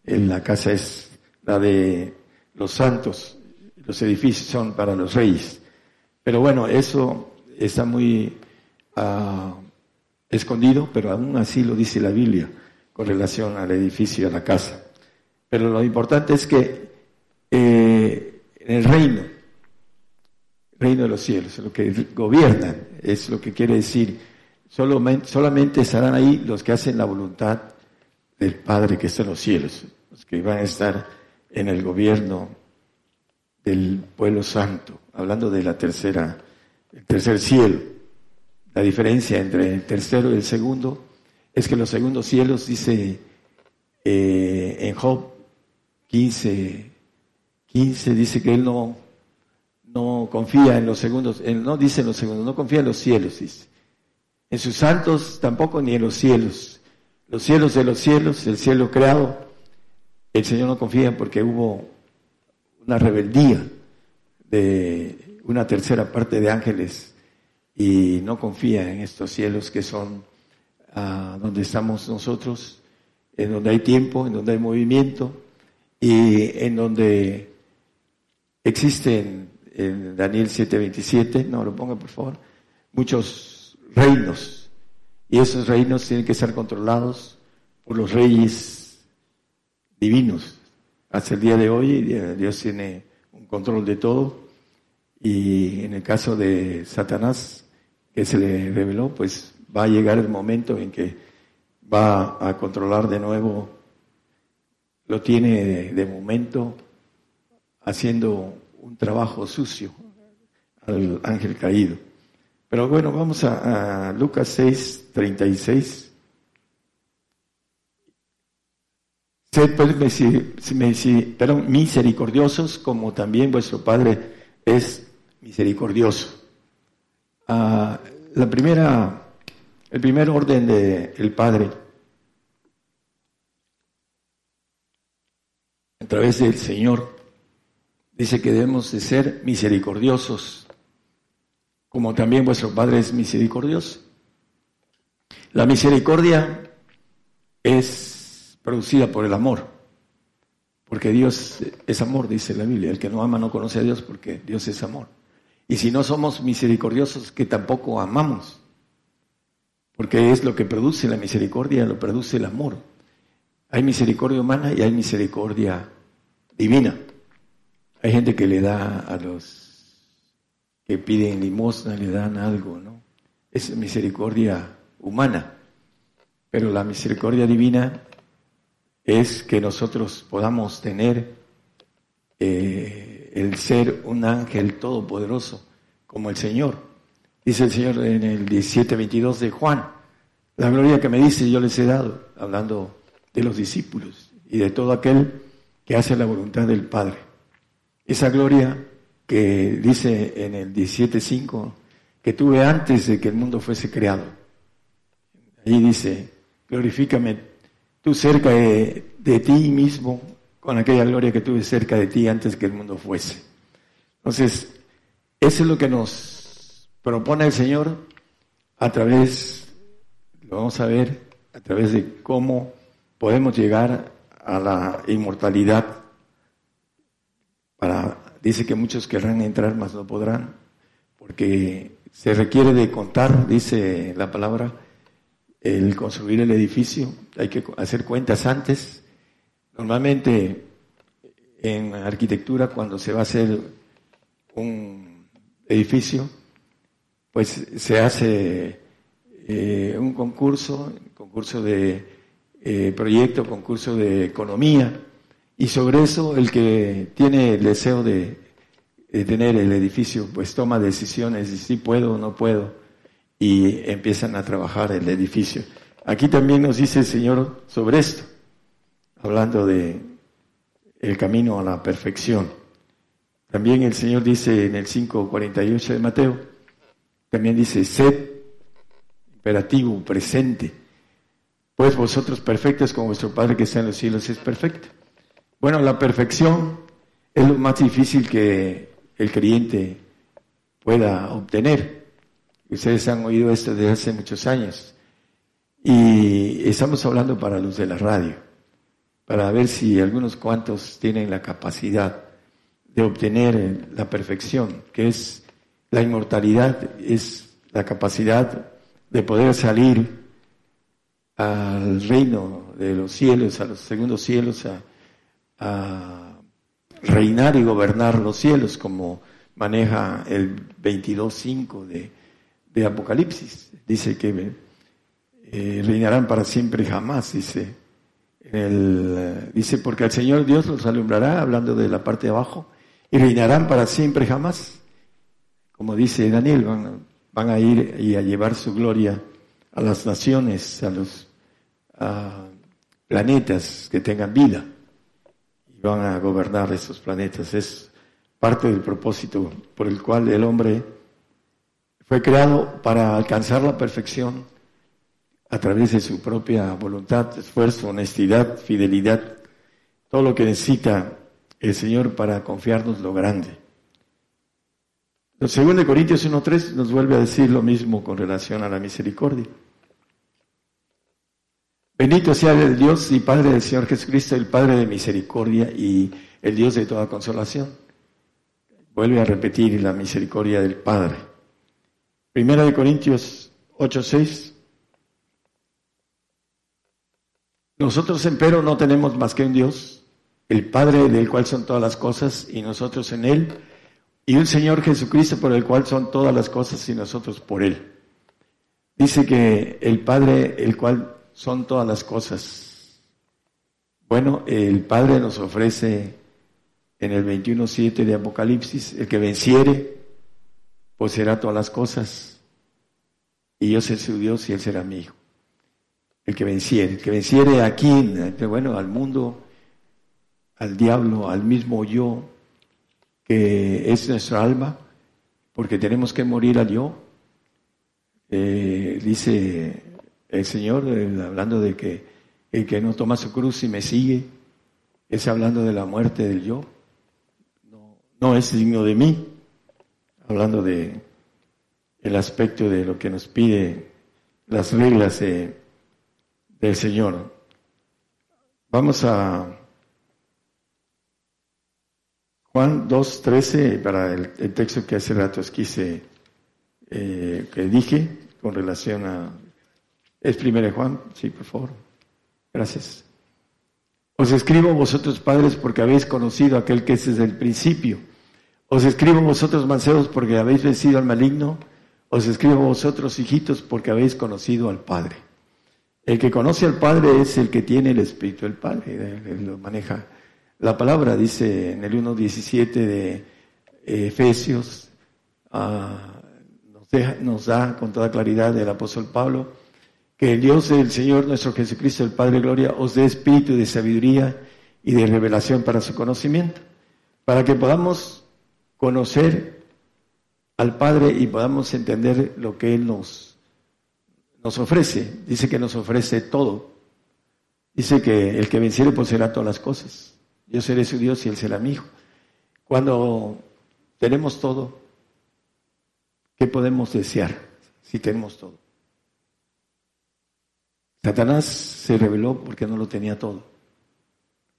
S5: La casa es la de los santos, los edificios son para los reyes. Pero bueno, eso está muy uh, escondido, pero aún así lo dice la Biblia con relación al edificio y a la casa. Pero lo importante es que eh, en el reino, reino de los cielos, lo que gobiernan, es lo que quiere decir, solamente, solamente estarán ahí los que hacen la voluntad del Padre que está en los cielos, los que van a estar en el gobierno del pueblo santo, hablando de la tercera, el tercer cielo. La diferencia entre el tercero y el segundo es que los segundos cielos, dice eh, en Job 15, 15, dice que él no, no confía en los segundos, él no dice en los segundos, no confía en los cielos, dice. En sus santos tampoco ni en los cielos. Los cielos de los cielos, el cielo creado, el Señor no confía porque hubo una rebeldía de una tercera parte de ángeles y no confía en estos cielos que son ah, donde estamos nosotros, en donde hay tiempo, en donde hay movimiento y en donde existen en Daniel 7:27, no lo ponga por favor, muchos reinos y esos reinos tienen que ser controlados por los reyes divinos. Hasta el día de hoy Dios tiene un control de todo y en el caso de Satanás que se le reveló, pues va a llegar el momento en que va a controlar de nuevo, lo tiene de, momento haciendo un trabajo sucio al ángel caído. Pero bueno, vamos a, Lucas 6, 36. Sed pues misericordiosos como también vuestro Padre es misericordioso. Ah, la primera, el primer orden del Padre, a través del Señor, dice que debemos de ser misericordiosos como también vuestro Padre es misericordioso. La misericordia es producida por el amor, porque Dios es amor, dice la Biblia. El que no ama no conoce a Dios porque Dios es amor. Y si no somos misericordiosos, que tampoco amamos, porque es lo que produce la misericordia, lo produce el amor. Hay misericordia humana y hay misericordia divina. Hay gente que le da a los que piden limosna, le dan algo, ¿no? Es misericordia humana, pero la misericordia divina es que nosotros podamos tener eh, el ser un ángel todopoderoso como el Señor. Dice el Señor en el 17:22 de Juan, la gloria que me dice yo les he dado, hablando de los discípulos y de todo aquel que hace la voluntad del Padre. Esa gloria que dice en el 17.5 que tuve antes de que el mundo fuese creado. Ahí dice, glorifícame tú cerca de, de ti mismo con aquella gloria que tuve cerca de ti antes que el mundo fuese. Entonces, eso es lo que nos propone el Señor a través, lo vamos a ver, a través de cómo podemos llegar a la inmortalidad Dice que muchos querrán entrar, mas no podrán, porque se requiere de contar, dice la palabra, el construir el edificio, hay que hacer cuentas antes. Normalmente en arquitectura, cuando se va a hacer un edificio, pues se hace eh, un concurso, concurso de eh, proyecto, concurso de economía, y sobre eso el que tiene el deseo de, tener el edificio, pues toma decisiones de si puedo o no puedo y empiezan a trabajar el edificio. Aquí también nos dice el Señor sobre esto, hablando de el camino a la perfección. También el Señor dice en el 5.48 de Mateo, también dice, sed imperativo, presente, pues vosotros perfectos como vuestro Padre que está en los cielos es perfecto. Bueno, la perfección es lo más difícil que el creyente pueda obtener. Ustedes han oído esto desde hace muchos años. Y estamos hablando para los de la radio, para ver si algunos cuantos tienen la capacidad de obtener la perfección, que es la inmortalidad, es la capacidad de poder salir al reino de los cielos, a los segundos cielos, a a reinar y gobernar los cielos, como maneja el 22.5 de, de Apocalipsis. Dice que eh, reinarán para siempre y jamás, dice. El, dice, porque al Señor Dios los alumbrará, hablando de la parte de abajo, y reinarán para siempre y jamás. Como dice Daniel, van, van a ir y a llevar su gloria a las naciones, a los ah, planetas que tengan vida y van a gobernar esos planetas. Es parte del propósito por el cual el hombre fue creado para alcanzar la perfección a través de su propia voluntad, esfuerzo, honestidad, fidelidad, todo lo que necesita el Señor para confiarnos lo grande. Segundo de Corintios 1.3 nos vuelve a decir lo mismo con relación a la misericordia. Bendito sea el Dios y Padre del Señor Jesucristo, el Padre de misericordia y el Dios de toda consolación. Vuelve a repetir la misericordia del Padre. Primera de Corintios 8:6. Nosotros, empero, no tenemos más que un Dios, el Padre del cual son todas las cosas y nosotros en Él, y un Señor Jesucristo por el cual son todas las cosas y nosotros por Él. Dice que el Padre, el cual son todas las cosas. Bueno, el Padre nos ofrece en el 21.7 de Apocalipsis, el que venciere, poseerá todas las cosas, y yo seré su Dios y él será mi hijo. El que venciere, el que venciere aquí, bueno, al mundo, al diablo, al mismo yo, que es nuestra alma, porque tenemos que morir al yo. Eh, dice el Señor, hablando de que el que no toma su cruz y me sigue, es hablando de la muerte del yo. No, no es digno de mí, hablando de el aspecto de lo que nos pide las reglas del Señor. Vamos a Juan 2.13 para el, texto que hace rato quise, eh, que dije con relación a es primero Juan, sí, por favor. Gracias. Os escribo vosotros padres porque habéis conocido aquel que es desde el principio. Os escribo vosotros mancebos porque habéis vencido al maligno. Os escribo vosotros hijitos porque habéis conocido al Padre. El que conoce al Padre es el que tiene el Espíritu del Padre. Él lo maneja. La palabra dice en el 1.17 de Efesios, ah, nos, nos da con toda claridad el apóstol Pablo, que el Dios del Señor nuestro Jesucristo, el Padre de Gloria, os dé espíritu de sabiduría y de revelación para su conocimiento, para que podamos conocer al Padre y podamos entender lo que Él nos, nos ofrece. Dice que nos ofrece todo. Dice que el que venciere poseerá todas las cosas. Yo seré su Dios y Él será mi hijo. Cuando tenemos todo, ¿qué podemos desear si tenemos todo? Satanás se reveló porque no lo tenía todo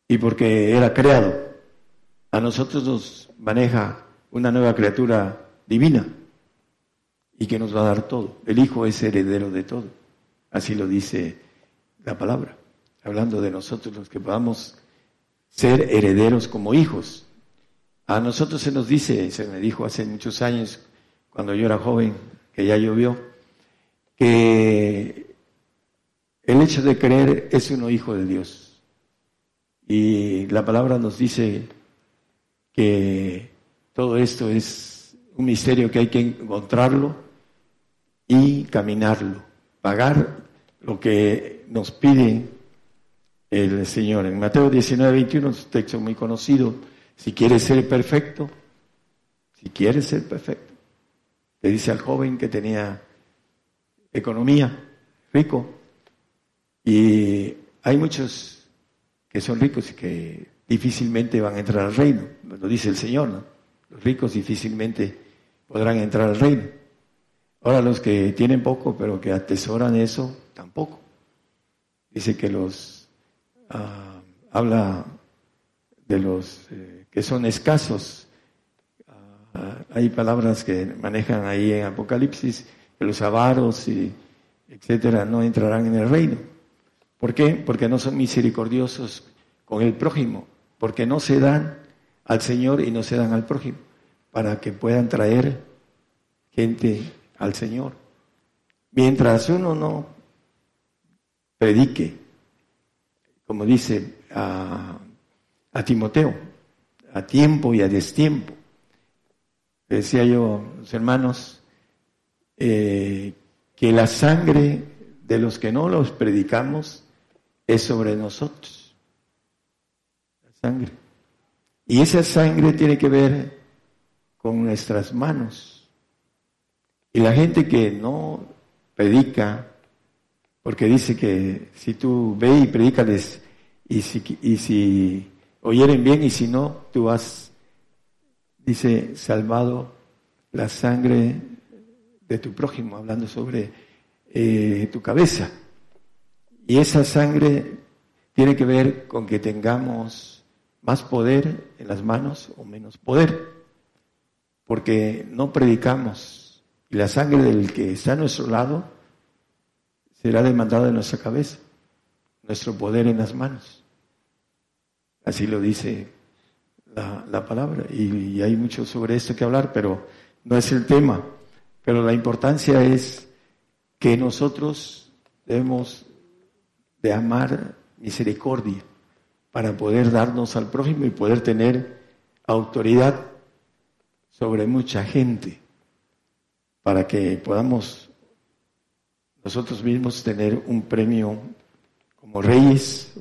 S5: y porque era creado. A nosotros nos maneja una nueva criatura divina y que nos va a dar todo. El Hijo es heredero de todo. Así lo dice la palabra, hablando de nosotros los que podamos ser herederos como hijos. A nosotros se nos dice, se me dijo hace muchos años, cuando yo era joven, que ya llovió, que el hecho de creer es uno hijo de Dios. Y la palabra nos dice que todo esto es un misterio que hay que encontrarlo y caminarlo, pagar lo que nos pide el Señor. En Mateo 19, 21, un texto muy conocido, si quieres ser perfecto, si quieres ser perfecto, le dice al joven que tenía economía, rico, y hay muchos que son ricos y que difícilmente van a entrar al reino, lo dice el Señor, ¿no? Ricos difícilmente podrán entrar al reino. Ahora los que tienen poco pero que atesoran eso, tampoco. Dice que los, ah, habla de los eh, que son escasos. Ah, hay palabras que manejan ahí en Apocalipsis, que los avaros y etcétera no entrarán en el reino. ¿Por qué? Porque no son misericordiosos con el prójimo, porque no se dan al Señor y no se dan al prójimo, para que puedan traer gente al Señor. Mientras uno no predique, como dice a, Timoteo, a tiempo y a destiempo. Decía yo, los hermanos, eh, que la sangre de los que no los predicamos es sobre nosotros. La sangre. Y esa sangre tiene que ver con nuestras manos. Y la gente que no predica, porque dice que si tú ve y predícales, y si, y si oyeren bien, y si no, tú has, dice, salvado la sangre de tu prójimo, hablando sobre eh, tu cabeza. Y esa sangre tiene que ver con que tengamos más poder en las manos o menos poder, porque no predicamos y la sangre del que está a nuestro lado será demandada en nuestra cabeza, nuestro poder en las manos. Así lo dice la, palabra y, y hay mucho sobre esto que hablar, pero no es el tema. Pero la importancia es que nosotros debemos de amar misericordia para poder darnos al prójimo y poder tener autoridad sobre mucha gente, para que podamos nosotros mismos tener un premio como reyes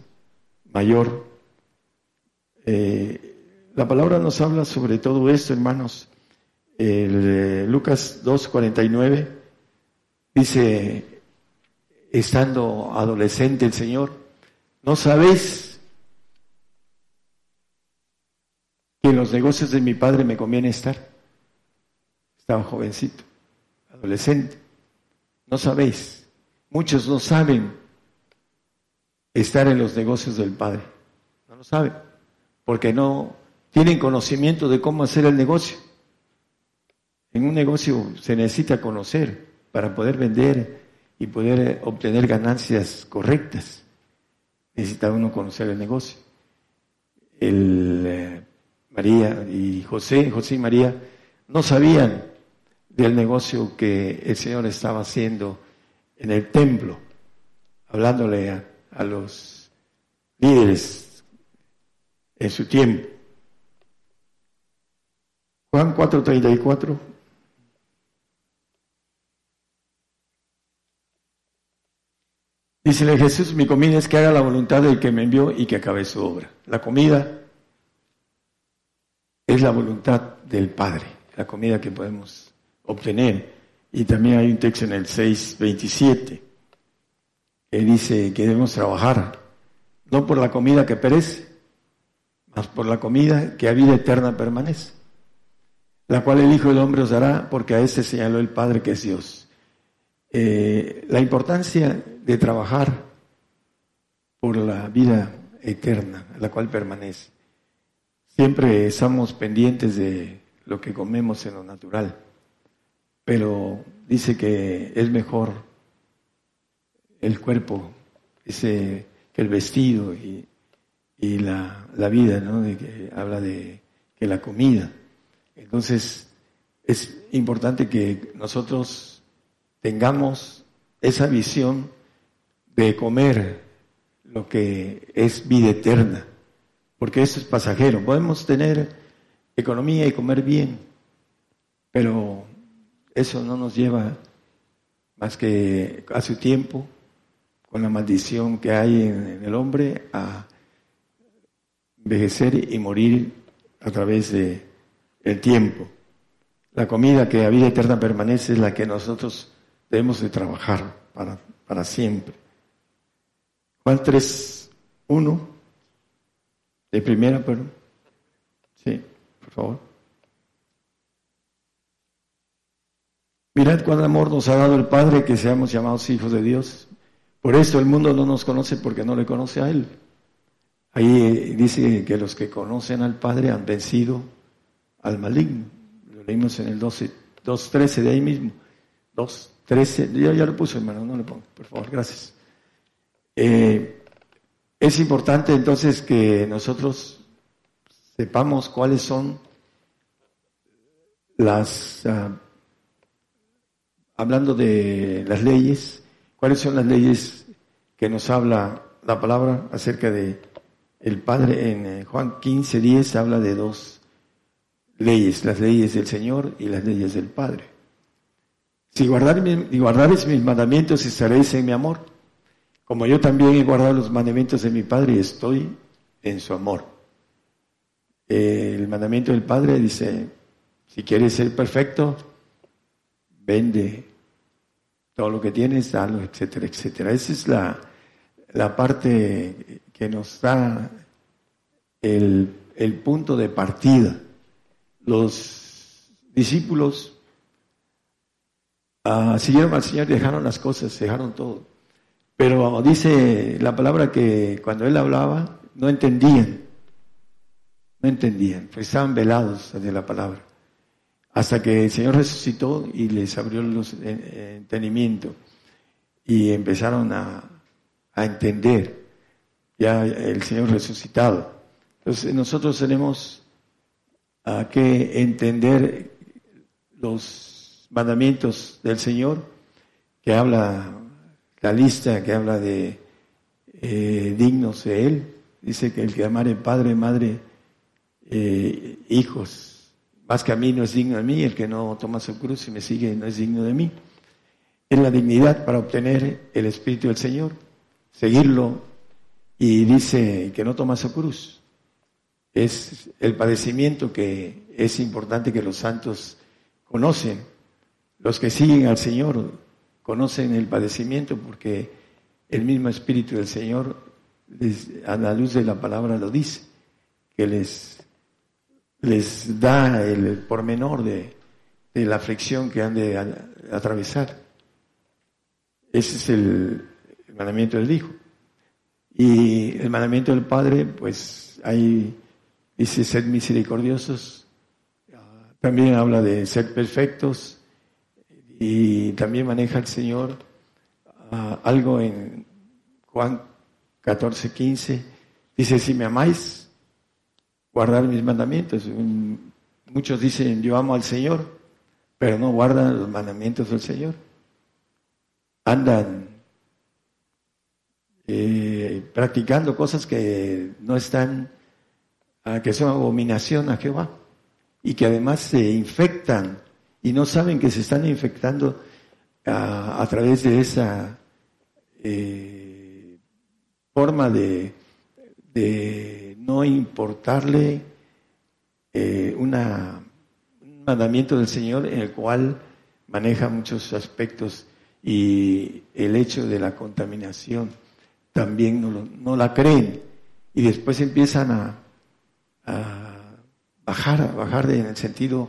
S5: mayor. Eh, la palabra nos habla sobre todo esto, hermanos. El, eh, Lucas 2.49 dice, estando adolescente el Señor, ¿no sabéis que en los negocios de mi padre me conviene estar? Estaba jovencito, adolescente. No sabéis. Muchos no saben estar en los negocios del Padre. No lo saben. Porque no tienen conocimiento de cómo hacer el negocio. En un negocio se necesita conocer para poder vender y poder obtener ganancias correctas, necesita uno conocer el negocio. El, eh, María y José, José y María, no sabían del negocio que el Señor estaba haciendo en el templo, hablándole a, a los líderes en su tiempo. Juan 4:34 Dícele Jesús, mi comida es que haga la voluntad del que me envió y que acabe su obra. La comida es la voluntad del Padre, la comida que podemos obtener. Y también hay un texto en el 6.27 que dice que debemos trabajar, no por la comida que perece, mas por la comida que a vida eterna permanece, la cual el Hijo del Hombre os dará, porque a este señaló el Padre que es Dios. Eh, la importancia de trabajar por la vida eterna, la cual permanece. Siempre estamos pendientes de lo que comemos en lo natural, pero dice que es mejor el cuerpo ese, que el vestido y, la, la, vida, ¿no? De que habla de que la comida. Entonces, es importante que nosotros tengamos esa visión de comer lo que es vida eterna, porque eso es pasajero. Podemos tener economía y comer bien, pero eso no nos lleva más que a su tiempo, con la maldición que hay en el hombre, a envejecer y morir a través de el tiempo. La comida que a vida eterna permanece es la que nosotros debemos de trabajar para, para siempre. Juan 3, 1, de primera, pero sí, por favor. Mirad cuán amor nos ha dado el Padre que seamos llamados hijos de Dios. Por esto el mundo no nos conoce porque no le conoce a Él. Ahí dice que los que conocen al Padre han vencido al maligno. Lo leímos en el 12, 2.13 de ahí mismo. 2.13, yo ya lo puse hermano, no le pongo, por favor, gracias. Eh, es importante entonces que nosotros sepamos cuáles son las, ah, hablando de las leyes, cuáles son las leyes que nos habla la palabra acerca de el Padre. En eh, Juan 15, 10 habla de dos leyes, las leyes del Señor y las leyes del Padre. Si guardaréis mis mandamientos estaréis en mi amor como yo también he guardado los mandamientos de mi Padre y estoy en su amor. El mandamiento del Padre dice, si quieres ser perfecto, vende todo lo que tienes, dalo, etcétera, etcétera. Esa es la, la parte que nos da el, el punto de partida. Los discípulos uh, siguieron al Señor, dejaron las cosas, dejaron todo. Pero dice la palabra que cuando Él hablaba, no entendían. No entendían, pues estaban velados de la palabra hasta que el Señor resucitó y les abrió el entendimiento y empezaron a, entender ya el Señor resucitado. Entonces nosotros tenemos que entender los mandamientos del Señor, que habla la lista, que habla de eh, dignos de Él. Dice que el que amare padre, madre, eh, hijos, más que a mí no es digno de mí, el que no toma su cruz y me sigue no es digno de mí. Es la dignidad para obtener el Espíritu del Señor, seguirlo y dice que no toma su cruz. Es el padecimiento que es importante que los santos conocen. Los que siguen al Señor conocen el padecimiento porque el mismo Espíritu del Señor, a la luz de la palabra, lo dice, que les les da el pormenor de, de la aflicción que han de atravesar. Ese es el, mandamiento del Hijo. Y el mandamiento del Padre, pues ahí dice ser misericordiosos, también habla de ser perfectos y también maneja el Señor ah, algo en Juan 14, 15, dice, si me amáis, guardar mis mandamientos. Muchos dicen, yo amo al Señor, pero no guardan los mandamientos del Señor. Andan eh, practicando cosas que no están, ah, que son abominación a Jehová y que además se infectan y no saben que se están infectando ah, a través de esa eh, forma de, no importarle eh, una, un mandamiento del Señor en el cual maneja muchos aspectos y el hecho de la contaminación también no, no la creen. Y después empiezan a, bajar, a bajar en el sentido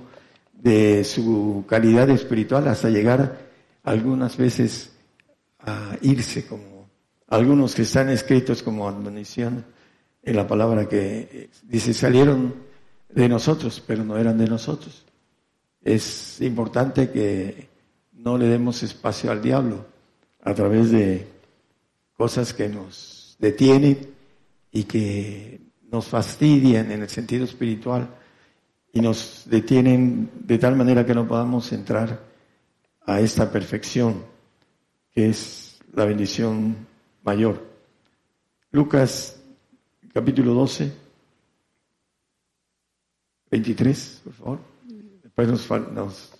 S5: de su calidad espiritual hasta llegar algunas veces a irse como algunos que están escritos como admonición en la palabra que dice, salieron de nosotros, pero no eran de nosotros. Es importante que no le demos espacio al diablo a través de cosas que nos detienen y que nos fastidian en el sentido espiritual y nos detienen de tal manera que no podamos entrar a esta perfección que es la bendición mayor. Lucas capítulo 12, 23, por favor. Después nos,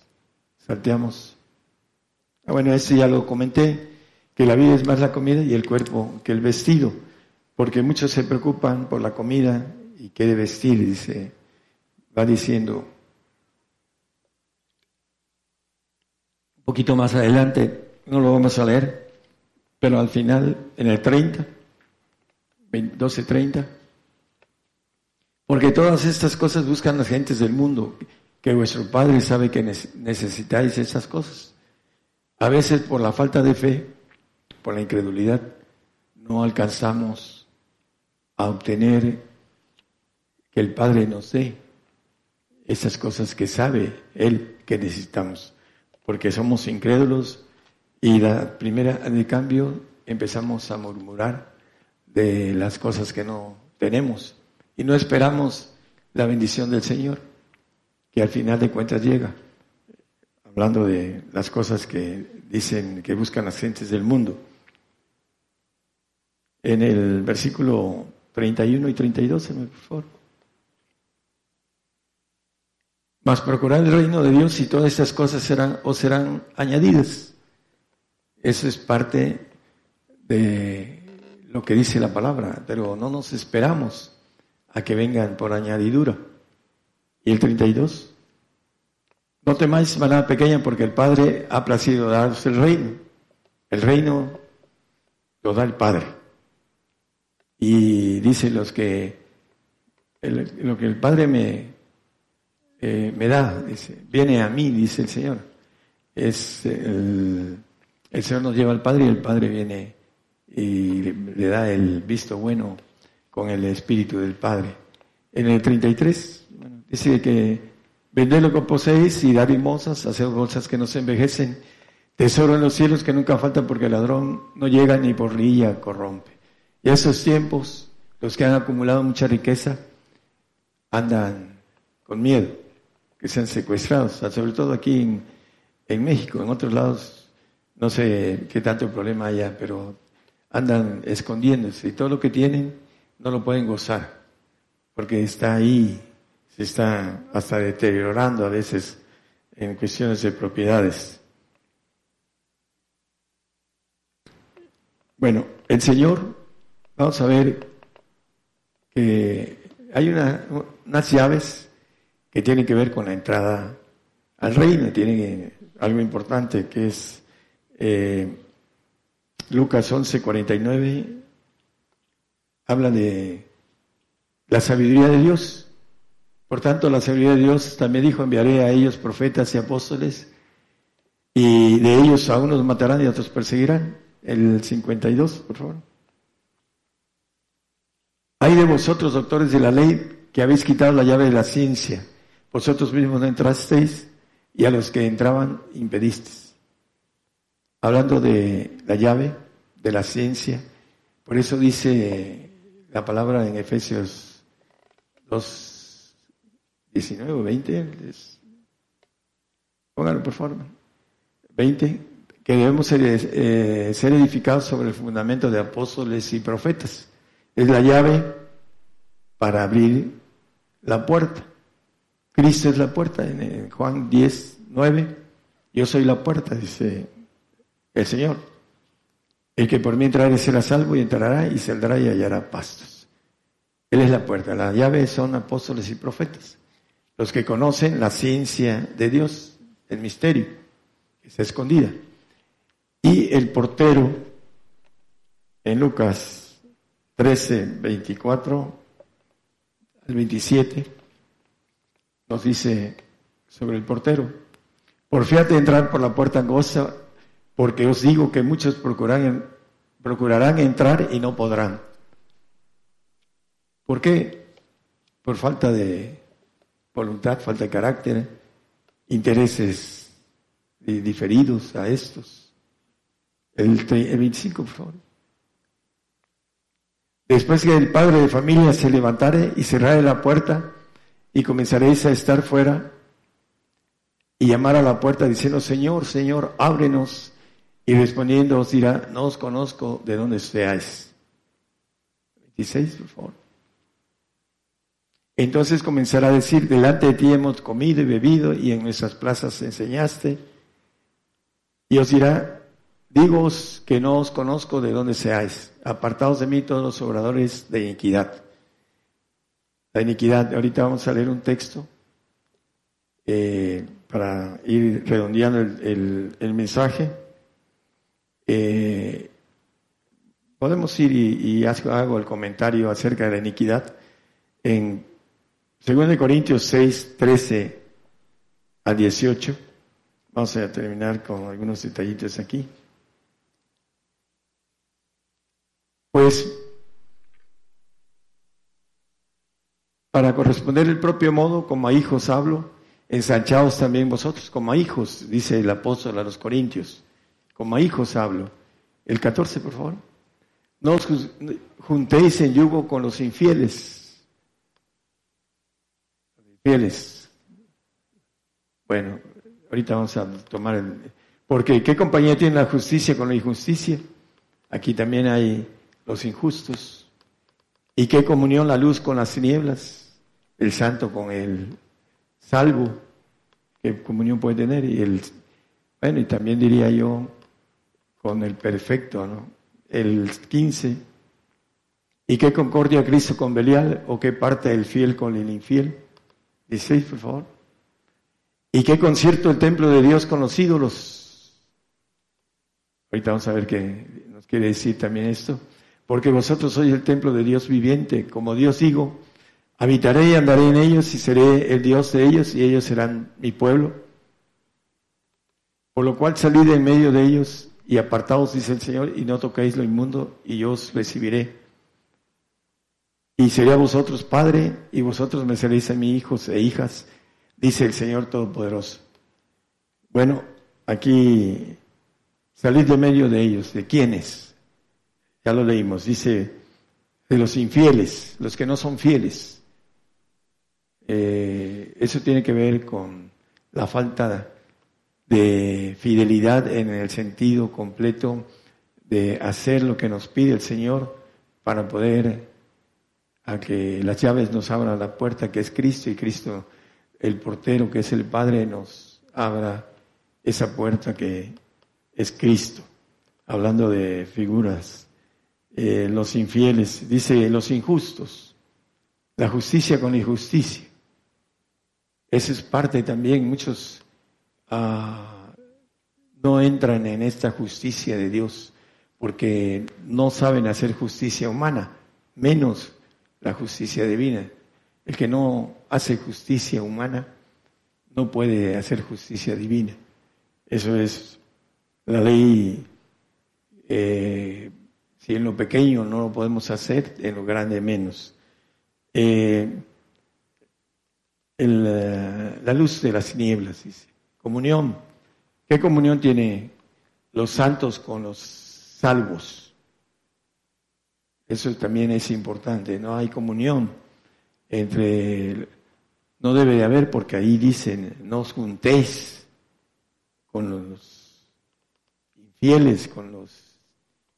S5: salteamos. Ah, bueno, eso ya lo comenté, que la vida es más la comida y el cuerpo que el vestido, porque muchos se preocupan por la comida y quiere vestir, dice, va diciendo. Un poquito más adelante, no lo vamos a leer, pero al final, en el 30, 12.30. Porque todas estas cosas buscan las gentes del mundo, que vuestro Padre sabe que necesitáis esas cosas. A veces por la falta de fe, por la incredulidad, no alcanzamos a obtener que el Padre nos dé esas cosas que sabe Él que necesitamos, porque somos incrédulos y la primera de cambio empezamos a murmurar de las cosas que no tenemos y no esperamos la bendición del Señor, que al final de cuentas llega, hablando de las cosas que dicen que buscan las gentes del mundo. En el versículo 31 y 32, por favor. Mas procurar el reino de Dios y todas estas cosas serán o serán añadidas. Eso es parte de lo que dice la palabra, pero no nos esperamos a que vengan por añadidura. ¿Y el 32? No temáis, manada pequeña, porque el Padre ha placido daros el reino. El reino lo da el Padre. Y dice los que lo que el Padre me, me da, dice, viene a mí, dice el Señor. Es el, Señor nos lleva al Padre y el Padre viene y le, da el visto bueno con el Espíritu del Padre. En el 33 dice que vended lo que poseéis y dar limosas, hacer bolsas que no se envejecen, tesoro en los cielos que nunca falta porque el ladrón no llega ni por lilla corrompe. Y esos tiempos, los que han acumulado mucha riqueza, andan con miedo, que sean secuestrados, sobre todo aquí en, en México, en otros lados, no sé qué tanto problema haya, pero andan escondiéndose y todo lo que tienen no lo pueden gozar, porque está ahí, se está hasta deteriorando a veces en cuestiones de propiedades. Bueno, el Señor, vamos a ver que hay una, unas llaves que tienen que ver con la entrada al reino, tienen algo importante que es eh, Lucas 11, 49, habla de la sabiduría de Dios. Por tanto, la sabiduría de Dios también dijo, enviaré a ellos profetas y apóstoles, y de ellos a unos matarán y a otros perseguirán. El 52, por favor. Hay de vosotros, doctores de la ley, que habéis quitado la llave de la ciencia. Vosotros mismos no entrasteis y a los que entraban impedisteis. Hablando de la llave, de la ciencia, por eso dice la palabra en Efesios 2, 19 o 20. Pónganlo por favor. 20. Que debemos ser, eh, ser edificados sobre el fundamento de apóstoles y profetas. Es la llave para abrir la puerta. Cristo es la puerta. En Juan 10, 9, yo soy la puerta, dice el Señor. El que por mí entrare será salvo y entrará y saldrá y hallará pastos. Él es la puerta. La llave son apóstoles y profetas. Los que conocen la ciencia de Dios, el misterio, que está escondida. Y el portero, en Lucas 13, 24 al 27, nos dice sobre el portero. Porfiate entrar por la puerta angosta porque os digo que muchos procurarán, procurarán entrar y no podrán. ¿Por qué? Por falta de voluntad, falta de carácter, intereses diferidos a estos. El 25, por favor. Después que el padre de familia se levantare y cerrare la puerta, y comenzaréis a estar fuera y llamar a la puerta diciendo, Señor, Señor, ábrenos. Y respondiendo os dirá, no os conozco de dónde seáis. 26, por favor. Entonces comenzará a decir, delante de ti hemos comido y bebido y en nuestras plazas enseñaste. Y os dirá, digoos que no os conozco de dónde seáis. Apartados de mí todos los obradores de iniquidad. La iniquidad, ahorita vamos a leer un texto eh, para ir redondeando el mensaje. Eh, podemos ir y, hago el comentario acerca de la iniquidad en 2 Corintios 6, 13 a 18. Vamos a terminar con algunos detallitos aquí. Pues, para corresponder el propio modo, como a hijos hablo, ensanchaos también vosotros como a hijos, dice el apóstol a los Corintios como a hijos hablo. El 14, por favor. No os juntéis en yugo con los infieles. infieles. Bueno, ahorita vamos a tomar el... Porque ¿qué compañía tiene la justicia con la injusticia? Aquí también hay los injustos. ¿Y qué comunión la luz con las tinieblas? El santo con el salvo. ¿Qué comunión puede tener? Y el, bueno, y también diría yo, con el perfecto, ¿no? el 15. ¿Y qué concordia Cristo con Belial? ¿O qué parte el fiel con el infiel? 16, por favor. ¿Y qué concierto el templo de Dios con los ídolos? Ahorita vamos a ver qué nos quiere decir también esto. Porque vosotros sois el templo de Dios viviente. Como Dios digo, habitaré y andaré en ellos y seré el Dios de ellos y ellos serán mi pueblo. Por lo cual salid en medio de ellos y apartaos, dice el Señor, y no toquéis lo inmundo, y yo os recibiré. Y seré a vosotros padre, y vosotros me seréis a mis hijos e hijas, dice el Señor Todopoderoso. Bueno, aquí salid de medio de ellos. ¿De quiénes? Ya lo leímos. Dice de los infieles, los que no son fieles. Eh, eso tiene que ver con la falta de fidelidad en el sentido completo de hacer lo que nos pide el Señor para poder a que las llaves nos abran la puerta que es Cristo y Cristo el portero que es el Padre nos abra esa puerta que es Cristo. Hablando de figuras, eh, los infieles, dice los injustos, la justicia con injusticia. Esa es parte también, muchos Ah, no entran en esta justicia de Dios porque no saben hacer justicia humana, menos la justicia divina. El que no hace justicia humana no puede hacer justicia divina. Eso es la ley. Eh, si en lo pequeño no lo podemos hacer, en lo grande menos. Eh, la luz de las nieblas, dice. Comunión. ¿Qué comunión tiene los santos con los salvos? Eso también es importante. No hay comunión entre... No debe de haber porque ahí dicen, no os juntéis con los infieles, con los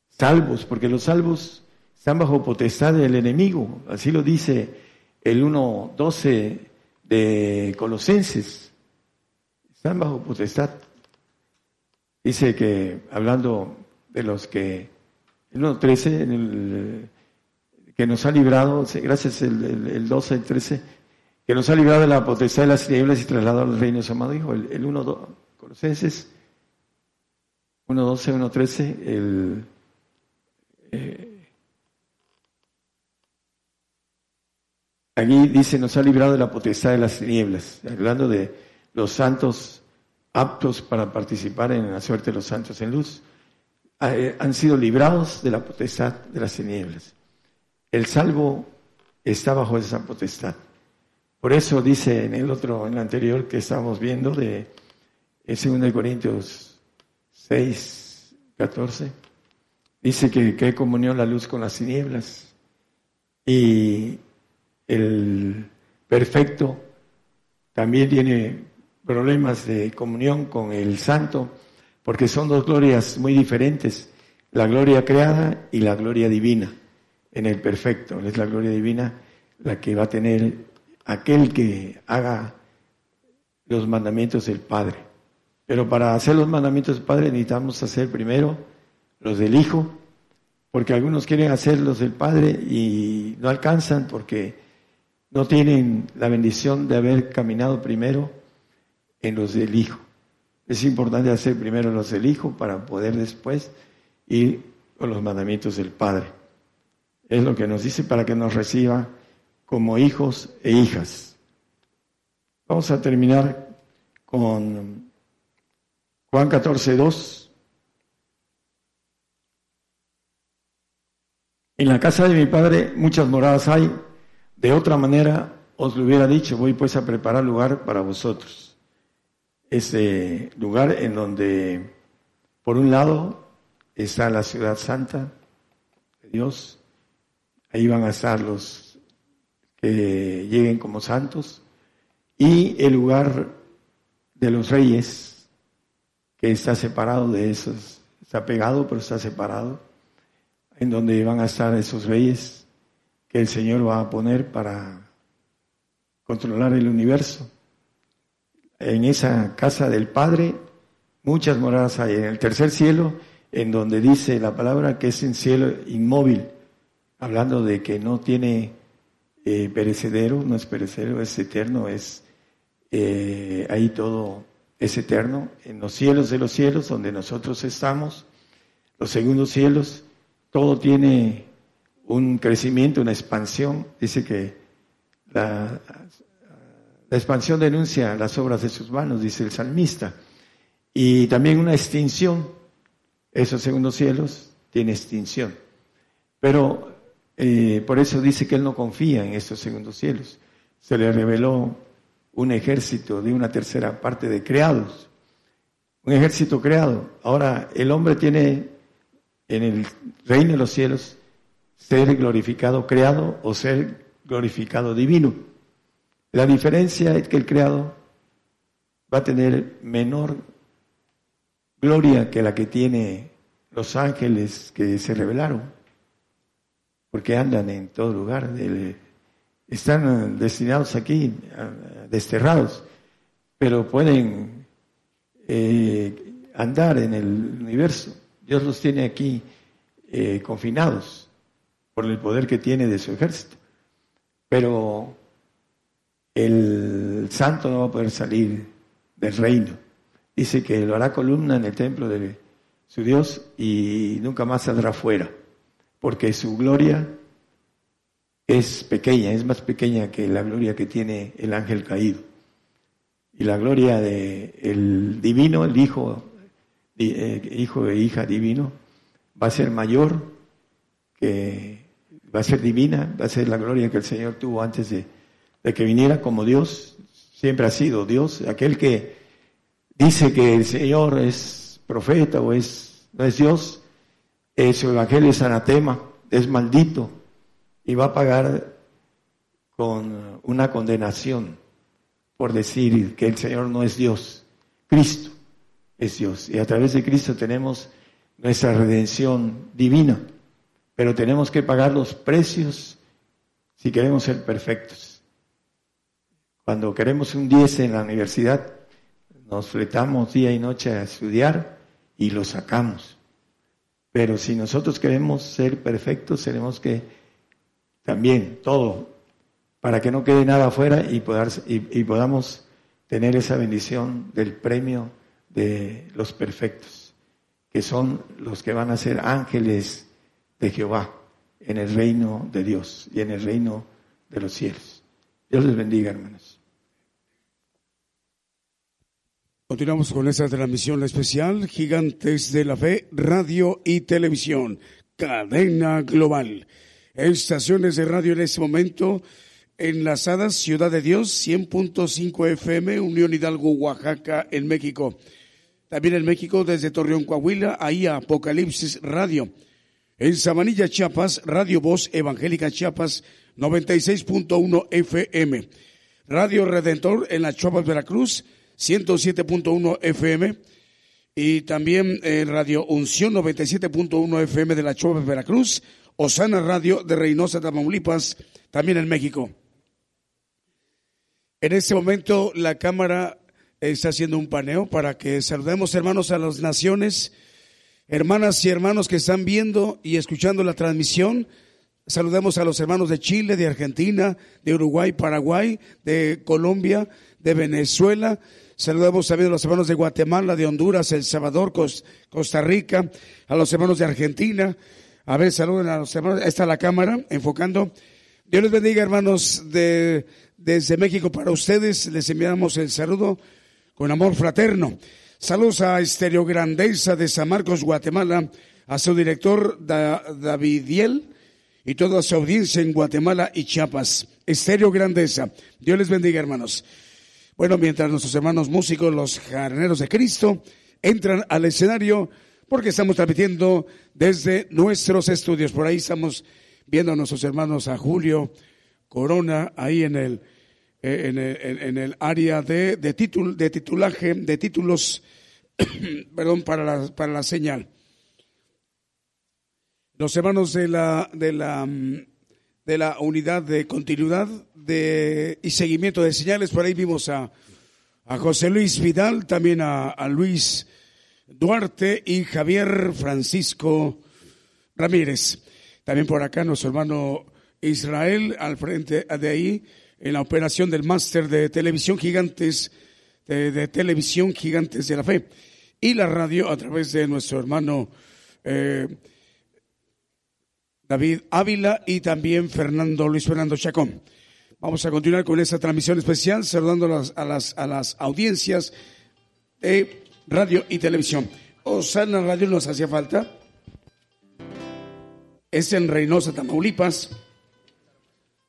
S5: salvos, porque los salvos están bajo potestad del enemigo. Así lo dice el 1.12 de Colosenses están bajo potestad. Dice que, hablando de los que, el 1.13, que nos ha librado, gracias el, el, 12, el 13, que nos ha librado de la potestad de las tinieblas y trasladado a los reinos amados, dijo el, el 1, Colosenses 1.12, 1.13, el... Eh, allí dice, nos ha librado de la potestad de las tinieblas, hablando de los santos aptos para participar en la suerte de los santos en luz, eh, han sido librados de la potestad de las tinieblas. El salvo está bajo esa potestad. Por eso dice en el otro, en el anterior que estamos viendo de 2 Corintios 6, 14, dice que, que comunión la luz con las tinieblas y el perfecto también tiene problemas de comunión con el santo, porque son dos glorias muy diferentes, la gloria creada y la gloria divina en el perfecto. Es la gloria divina la que va a tener aquel que haga los mandamientos del Padre. Pero para hacer los mandamientos del Padre necesitamos hacer primero los del Hijo, porque algunos quieren hacer los del Padre y no alcanzan porque no tienen la bendición de haber caminado primero en los del Hijo. Es importante hacer primero los del Hijo para poder después ir con los mandamientos del Padre. Es lo que nos dice para que nos reciba como hijos e hijas. Vamos a terminar con Juan 14, 2. En la casa de mi padre muchas moradas hay, de otra manera os lo hubiera dicho, voy pues a preparar lugar para vosotros. Ese lugar en donde, por un lado, está la ciudad santa de Dios, ahí van a estar los que lleguen como santos, y el lugar de los reyes, que está separado de esos, está pegado, pero está separado, en donde van a estar esos reyes el Señor va a poner para controlar el universo en esa casa del Padre muchas moradas hay. En el tercer cielo en donde dice la palabra que es en cielo inmóvil, hablando de que no tiene eh, perecedero, no es perecedero, es eterno, es eh, ahí todo es eterno, en los cielos de los cielos, donde nosotros estamos, los segundos cielos, todo tiene un crecimiento, una expansión. Dice que la, expansión denuncia las obras de sus manos, dice el salmista, y también una extinción. Esos segundos cielos tiene extinción. Pero eh, por eso dice que él no confía en estos segundos cielos. Se le reveló un ejército de una tercera parte de creados. Un ejército creado. Ahora, el hombre tiene en el reino de los cielos ser glorificado creado o ser glorificado divino. La diferencia es que el creado va a tener menor gloria que la que tiene los ángeles que se revelaron, porque andan en todo lugar, están destinados aquí, desterrados, pero pueden eh, andar en el universo. Dios los tiene aquí eh, confinados por el poder que tiene de su ejército. Pero el santo no va a poder salir del reino. Dice que lo hará columna en el templo de su Dios y nunca más saldrá fuera, porque su gloria es pequeña, es más pequeña que la gloria que tiene el ángel caído. Y la gloria del el divino, el hijo, eh, hijo e hija divino, va a ser mayor que va a ser divina, va a ser la gloria que el Señor tuvo antes de, que viniera como Dios, siempre ha sido Dios, aquel que dice que el Señor es profeta o es, no es Dios, su evangelio es anatema, es maldito y va a pagar con una condenación por decir que el Señor no es Dios. Cristo es Dios y a través de Cristo tenemos nuestra redención divina pero tenemos que pagar los precios si queremos ser perfectos. Cuando queremos un 10 en la universidad, nos fletamos día y noche a estudiar y lo sacamos. Pero si nosotros queremos ser perfectos, tenemos que también todo, para que no quede nada afuera y, y podamos tener esa bendición del premio de los perfectos, que son los que van a ser ángeles de Jehová en el reino de Dios y en el reino de los cielos. Dios les bendiga, hermanos.
S4: Continuamos con esta transmisión especial, Gigantes de la Fe, Radio y Televisión, cadena global. Estaciones de radio en este momento enlazadas, Ciudad de Dios, 100.5 FM, Unión Hidalgo, Oaxaca, en México. También en México, desde Torreón, Coahuila, ahí Apocalipsis Radio en Sabanilla, Chiapas, Radio Voz Evangélica Chiapas 96.1 FM. Radio Redentor en la Chiapas, Veracruz 107.1 FM. Y también Radio Unción 97.1 FM de la Chiapas, Veracruz. Osana Radio de Reynosa, Tamaulipas, también en México. En este momento la Cámara está haciendo un paneo para que saludemos hermanos a las naciones Hermanas y hermanos que están viendo y escuchando la transmisión, saludamos a los hermanos de Chile, de Argentina, de Uruguay, Paraguay, de Colombia, de Venezuela. Saludamos también a los hermanos de Guatemala, de Honduras, El Salvador, Costa Rica, a los hermanos de Argentina. A ver, saluden a los hermanos. Está la cámara enfocando. Dios les bendiga, hermanos de, desde México para ustedes. Les enviamos el saludo con amor fraterno. Saludos a Estereo Grandeza de San Marcos, Guatemala, a su director Davidiel y toda su audiencia en Guatemala y Chiapas. Estéreo Grandeza. Dios les bendiga, hermanos. Bueno, mientras nuestros hermanos músicos, los jardineros de Cristo, entran al escenario, porque estamos transmitiendo desde nuestros estudios. Por ahí estamos viendo a nuestros hermanos, a Julio Corona, ahí en el eh, en, el, área de, de, de titulaje, de títulos, perdón, para la, para la señal. Los hermanos de la, de la, de la unidad de continuidad de, y seguimiento de señales, por ahí vimos a, a José Luis Vidal, también a Luis
S2: Duarte y Javier Francisco Ramírez. También por acá nuestro hermano Israel al frente de ahí en la operación del máster de televisión gigantes de, televisión gigantes de la fe y la radio a través de nuestro hermano eh, David Ávila y también Fernando Luis Fernando Chacón. Vamos a continuar con esta transmisión especial saludando a las, a las, a las audiencias de radio y televisión. Osana Radio nos hacía falta. Es en Reynosa, Tamaulipas.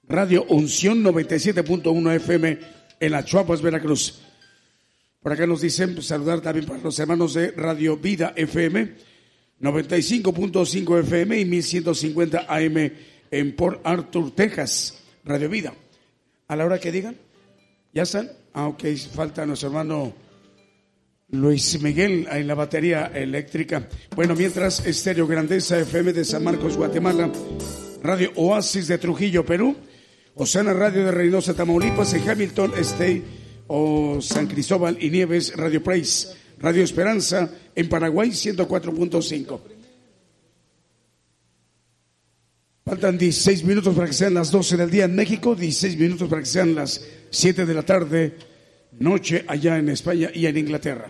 S2: Radio Unción 97.1 FM en la Chuapas, Veracruz. Por acá nos dicen pues, saludar también para los hermanos de Radio Vida FM 95.5 FM y 1150 AM en Port Arthur, Texas. Radio Vida. A la hora que digan, ¿ya están? Ah, ok, falta nuestro hermano Luis Miguel en la batería eléctrica. Bueno, mientras Estéreo Grandeza FM de San Marcos, Guatemala, Radio Oasis de Trujillo, Perú, Osana Radio de Reynosa, Tamaulipas, en Hamilton State o San Cristóbal y Nieves, Radio Praise, Radio Esperanza en Paraguay 104.5. Faltan 16 minutos para que sean las 12 del día en México, 16 minutos para que sean las 7 de la tarde, noche allá en España y en Inglaterra.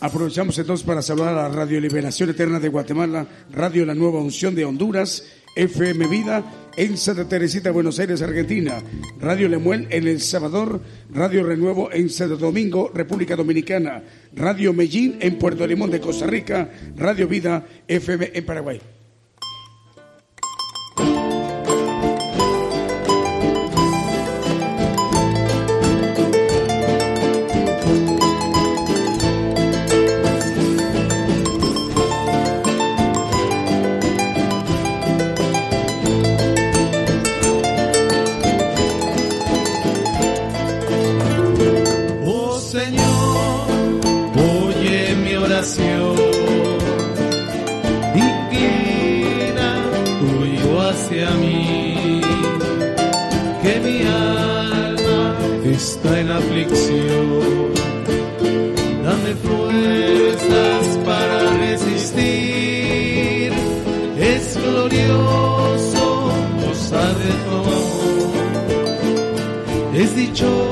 S2: Aprovechamos entonces para saludar a Radio Liberación Eterna de Guatemala, Radio La Nueva Unción de Honduras, FM Vida en Santa Teresita, Buenos Aires, Argentina. Radio Lemuel en El Salvador. Radio Renuevo en Santo Domingo, República Dominicana. Radio Medellín en Puerto Limón de Costa Rica. Radio Vida FM en Paraguay.
S4: rejoice.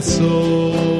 S4: soul.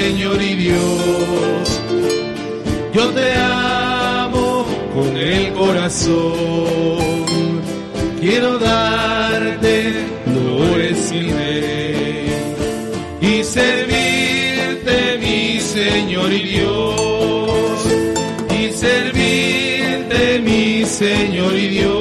S4: Señor y Dios, yo te amo con el corazón. Quiero darte flores y rey y servirte, mi Señor y Dios, y servirte, mi Señor y Dios,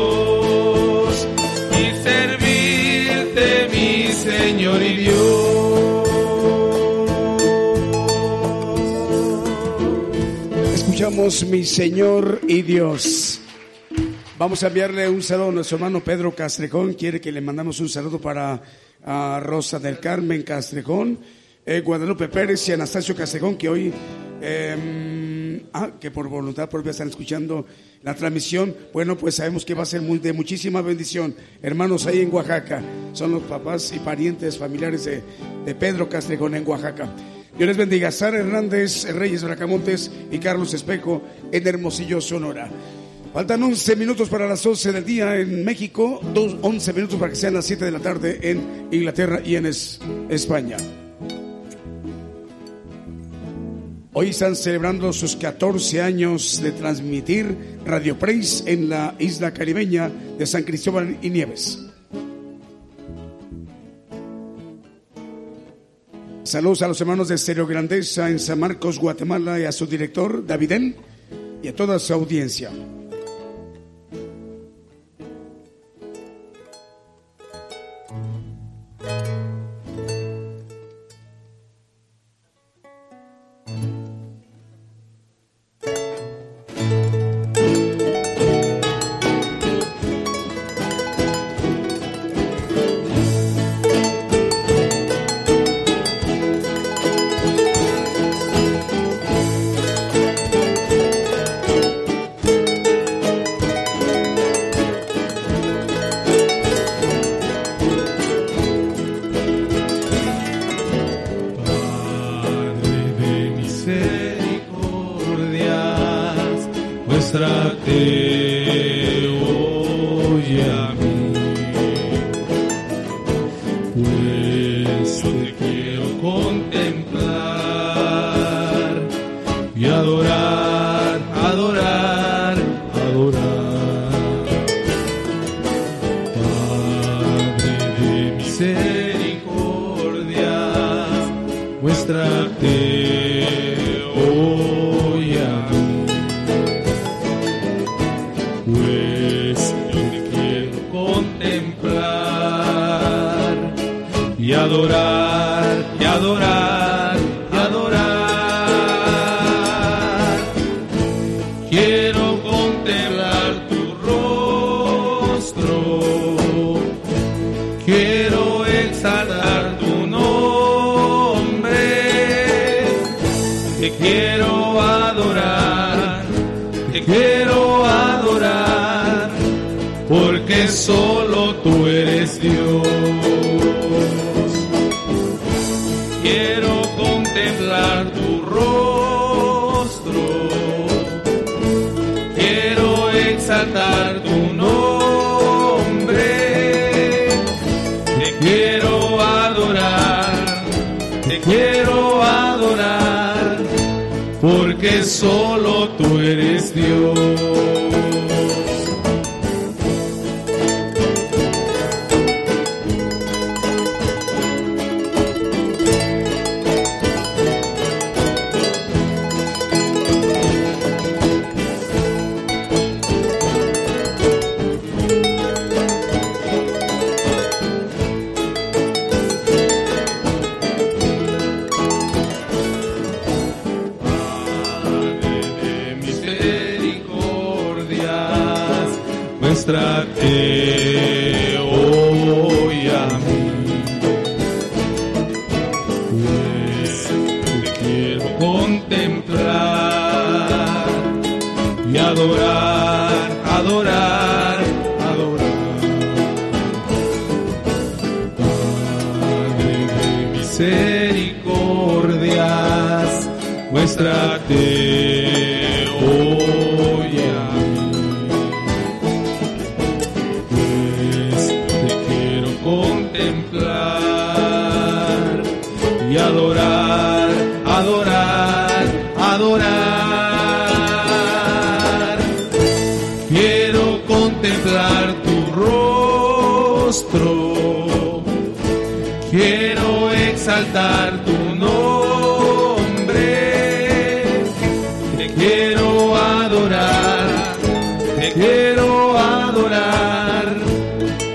S4: Mi Señor y Dios.
S2: Vamos a enviarle un saludo a nuestro hermano Pedro Castrejón. Quiere que le mandamos un saludo para Rosa del Carmen Castrejón, eh, Guadalupe Pérez y Anastasio Castrejón, que hoy, eh, ah, que por voluntad propia están escuchando la transmisión. Bueno, pues sabemos que va a ser de muchísima bendición. Hermanos ahí en Oaxaca, son los papás y parientes familiares de, de Pedro Castrejón en Oaxaca. Dios les bendiga. Sara Hernández, Reyes Bracamontes y Carlos Espejo en Hermosillo, Sonora. Faltan 11 minutos para las 11 del día en México, dos, 11 minutos para que sean las 7 de la tarde en Inglaterra y en es, España. Hoy están celebrando sus 14 años de transmitir Radio Praise en la isla caribeña de San Cristóbal y Nieves. Saludos a los hermanos de Stereo Grandeza en San Marcos, Guatemala y a su director, Davidén, y a toda su audiencia.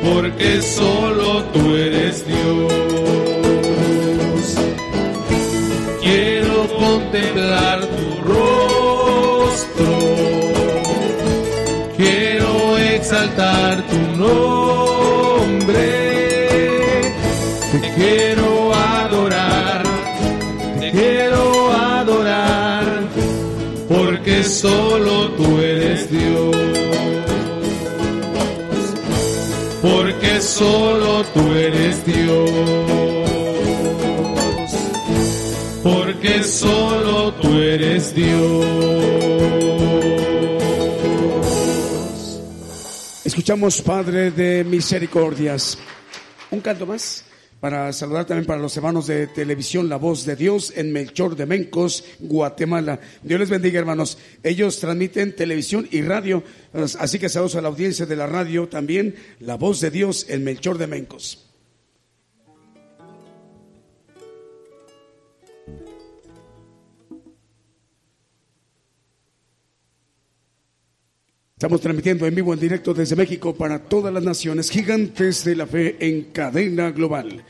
S4: Porque solo tú eres Dios. Quiero contemplar tu rostro. Quiero exaltar tu nombre. Te quiero adorar. Te quiero adorar. Porque solo tú eres Dios. Solo tú eres Dios. Porque solo tú eres Dios.
S2: Escuchamos Padre de Misericordias. Un canto más para saludar también para los hermanos de televisión La Voz de Dios en Melchor de Mencos, Guatemala. Dios les bendiga, hermanos. Ellos transmiten televisión y radio, así que saludos a la audiencia de la radio también, La Voz de Dios en Melchor de Mencos. Estamos transmitiendo en vivo, en directo desde México para todas las naciones, gigantes de la fe en cadena global.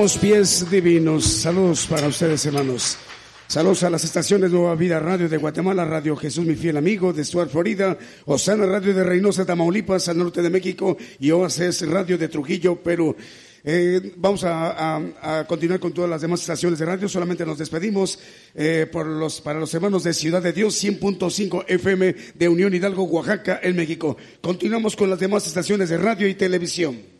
S4: Pies divinos. Saludos para ustedes, hermanos. Saludos a las estaciones Nueva Vida Radio de Guatemala, Radio Jesús, mi fiel amigo, de Stuart, Florida, Osana Radio de Reynosa, Tamaulipas, al norte de México, y Oasis Radio de Trujillo, Perú. Eh, vamos a, continuar con todas las demás estaciones de radio. Solamente nos despedimos eh, por los, para los hermanos de Ciudad de Dios, 100.5 FM de Unión Hidalgo, Oaxaca, en México. Continuamos con las demás estaciones de radio y televisión.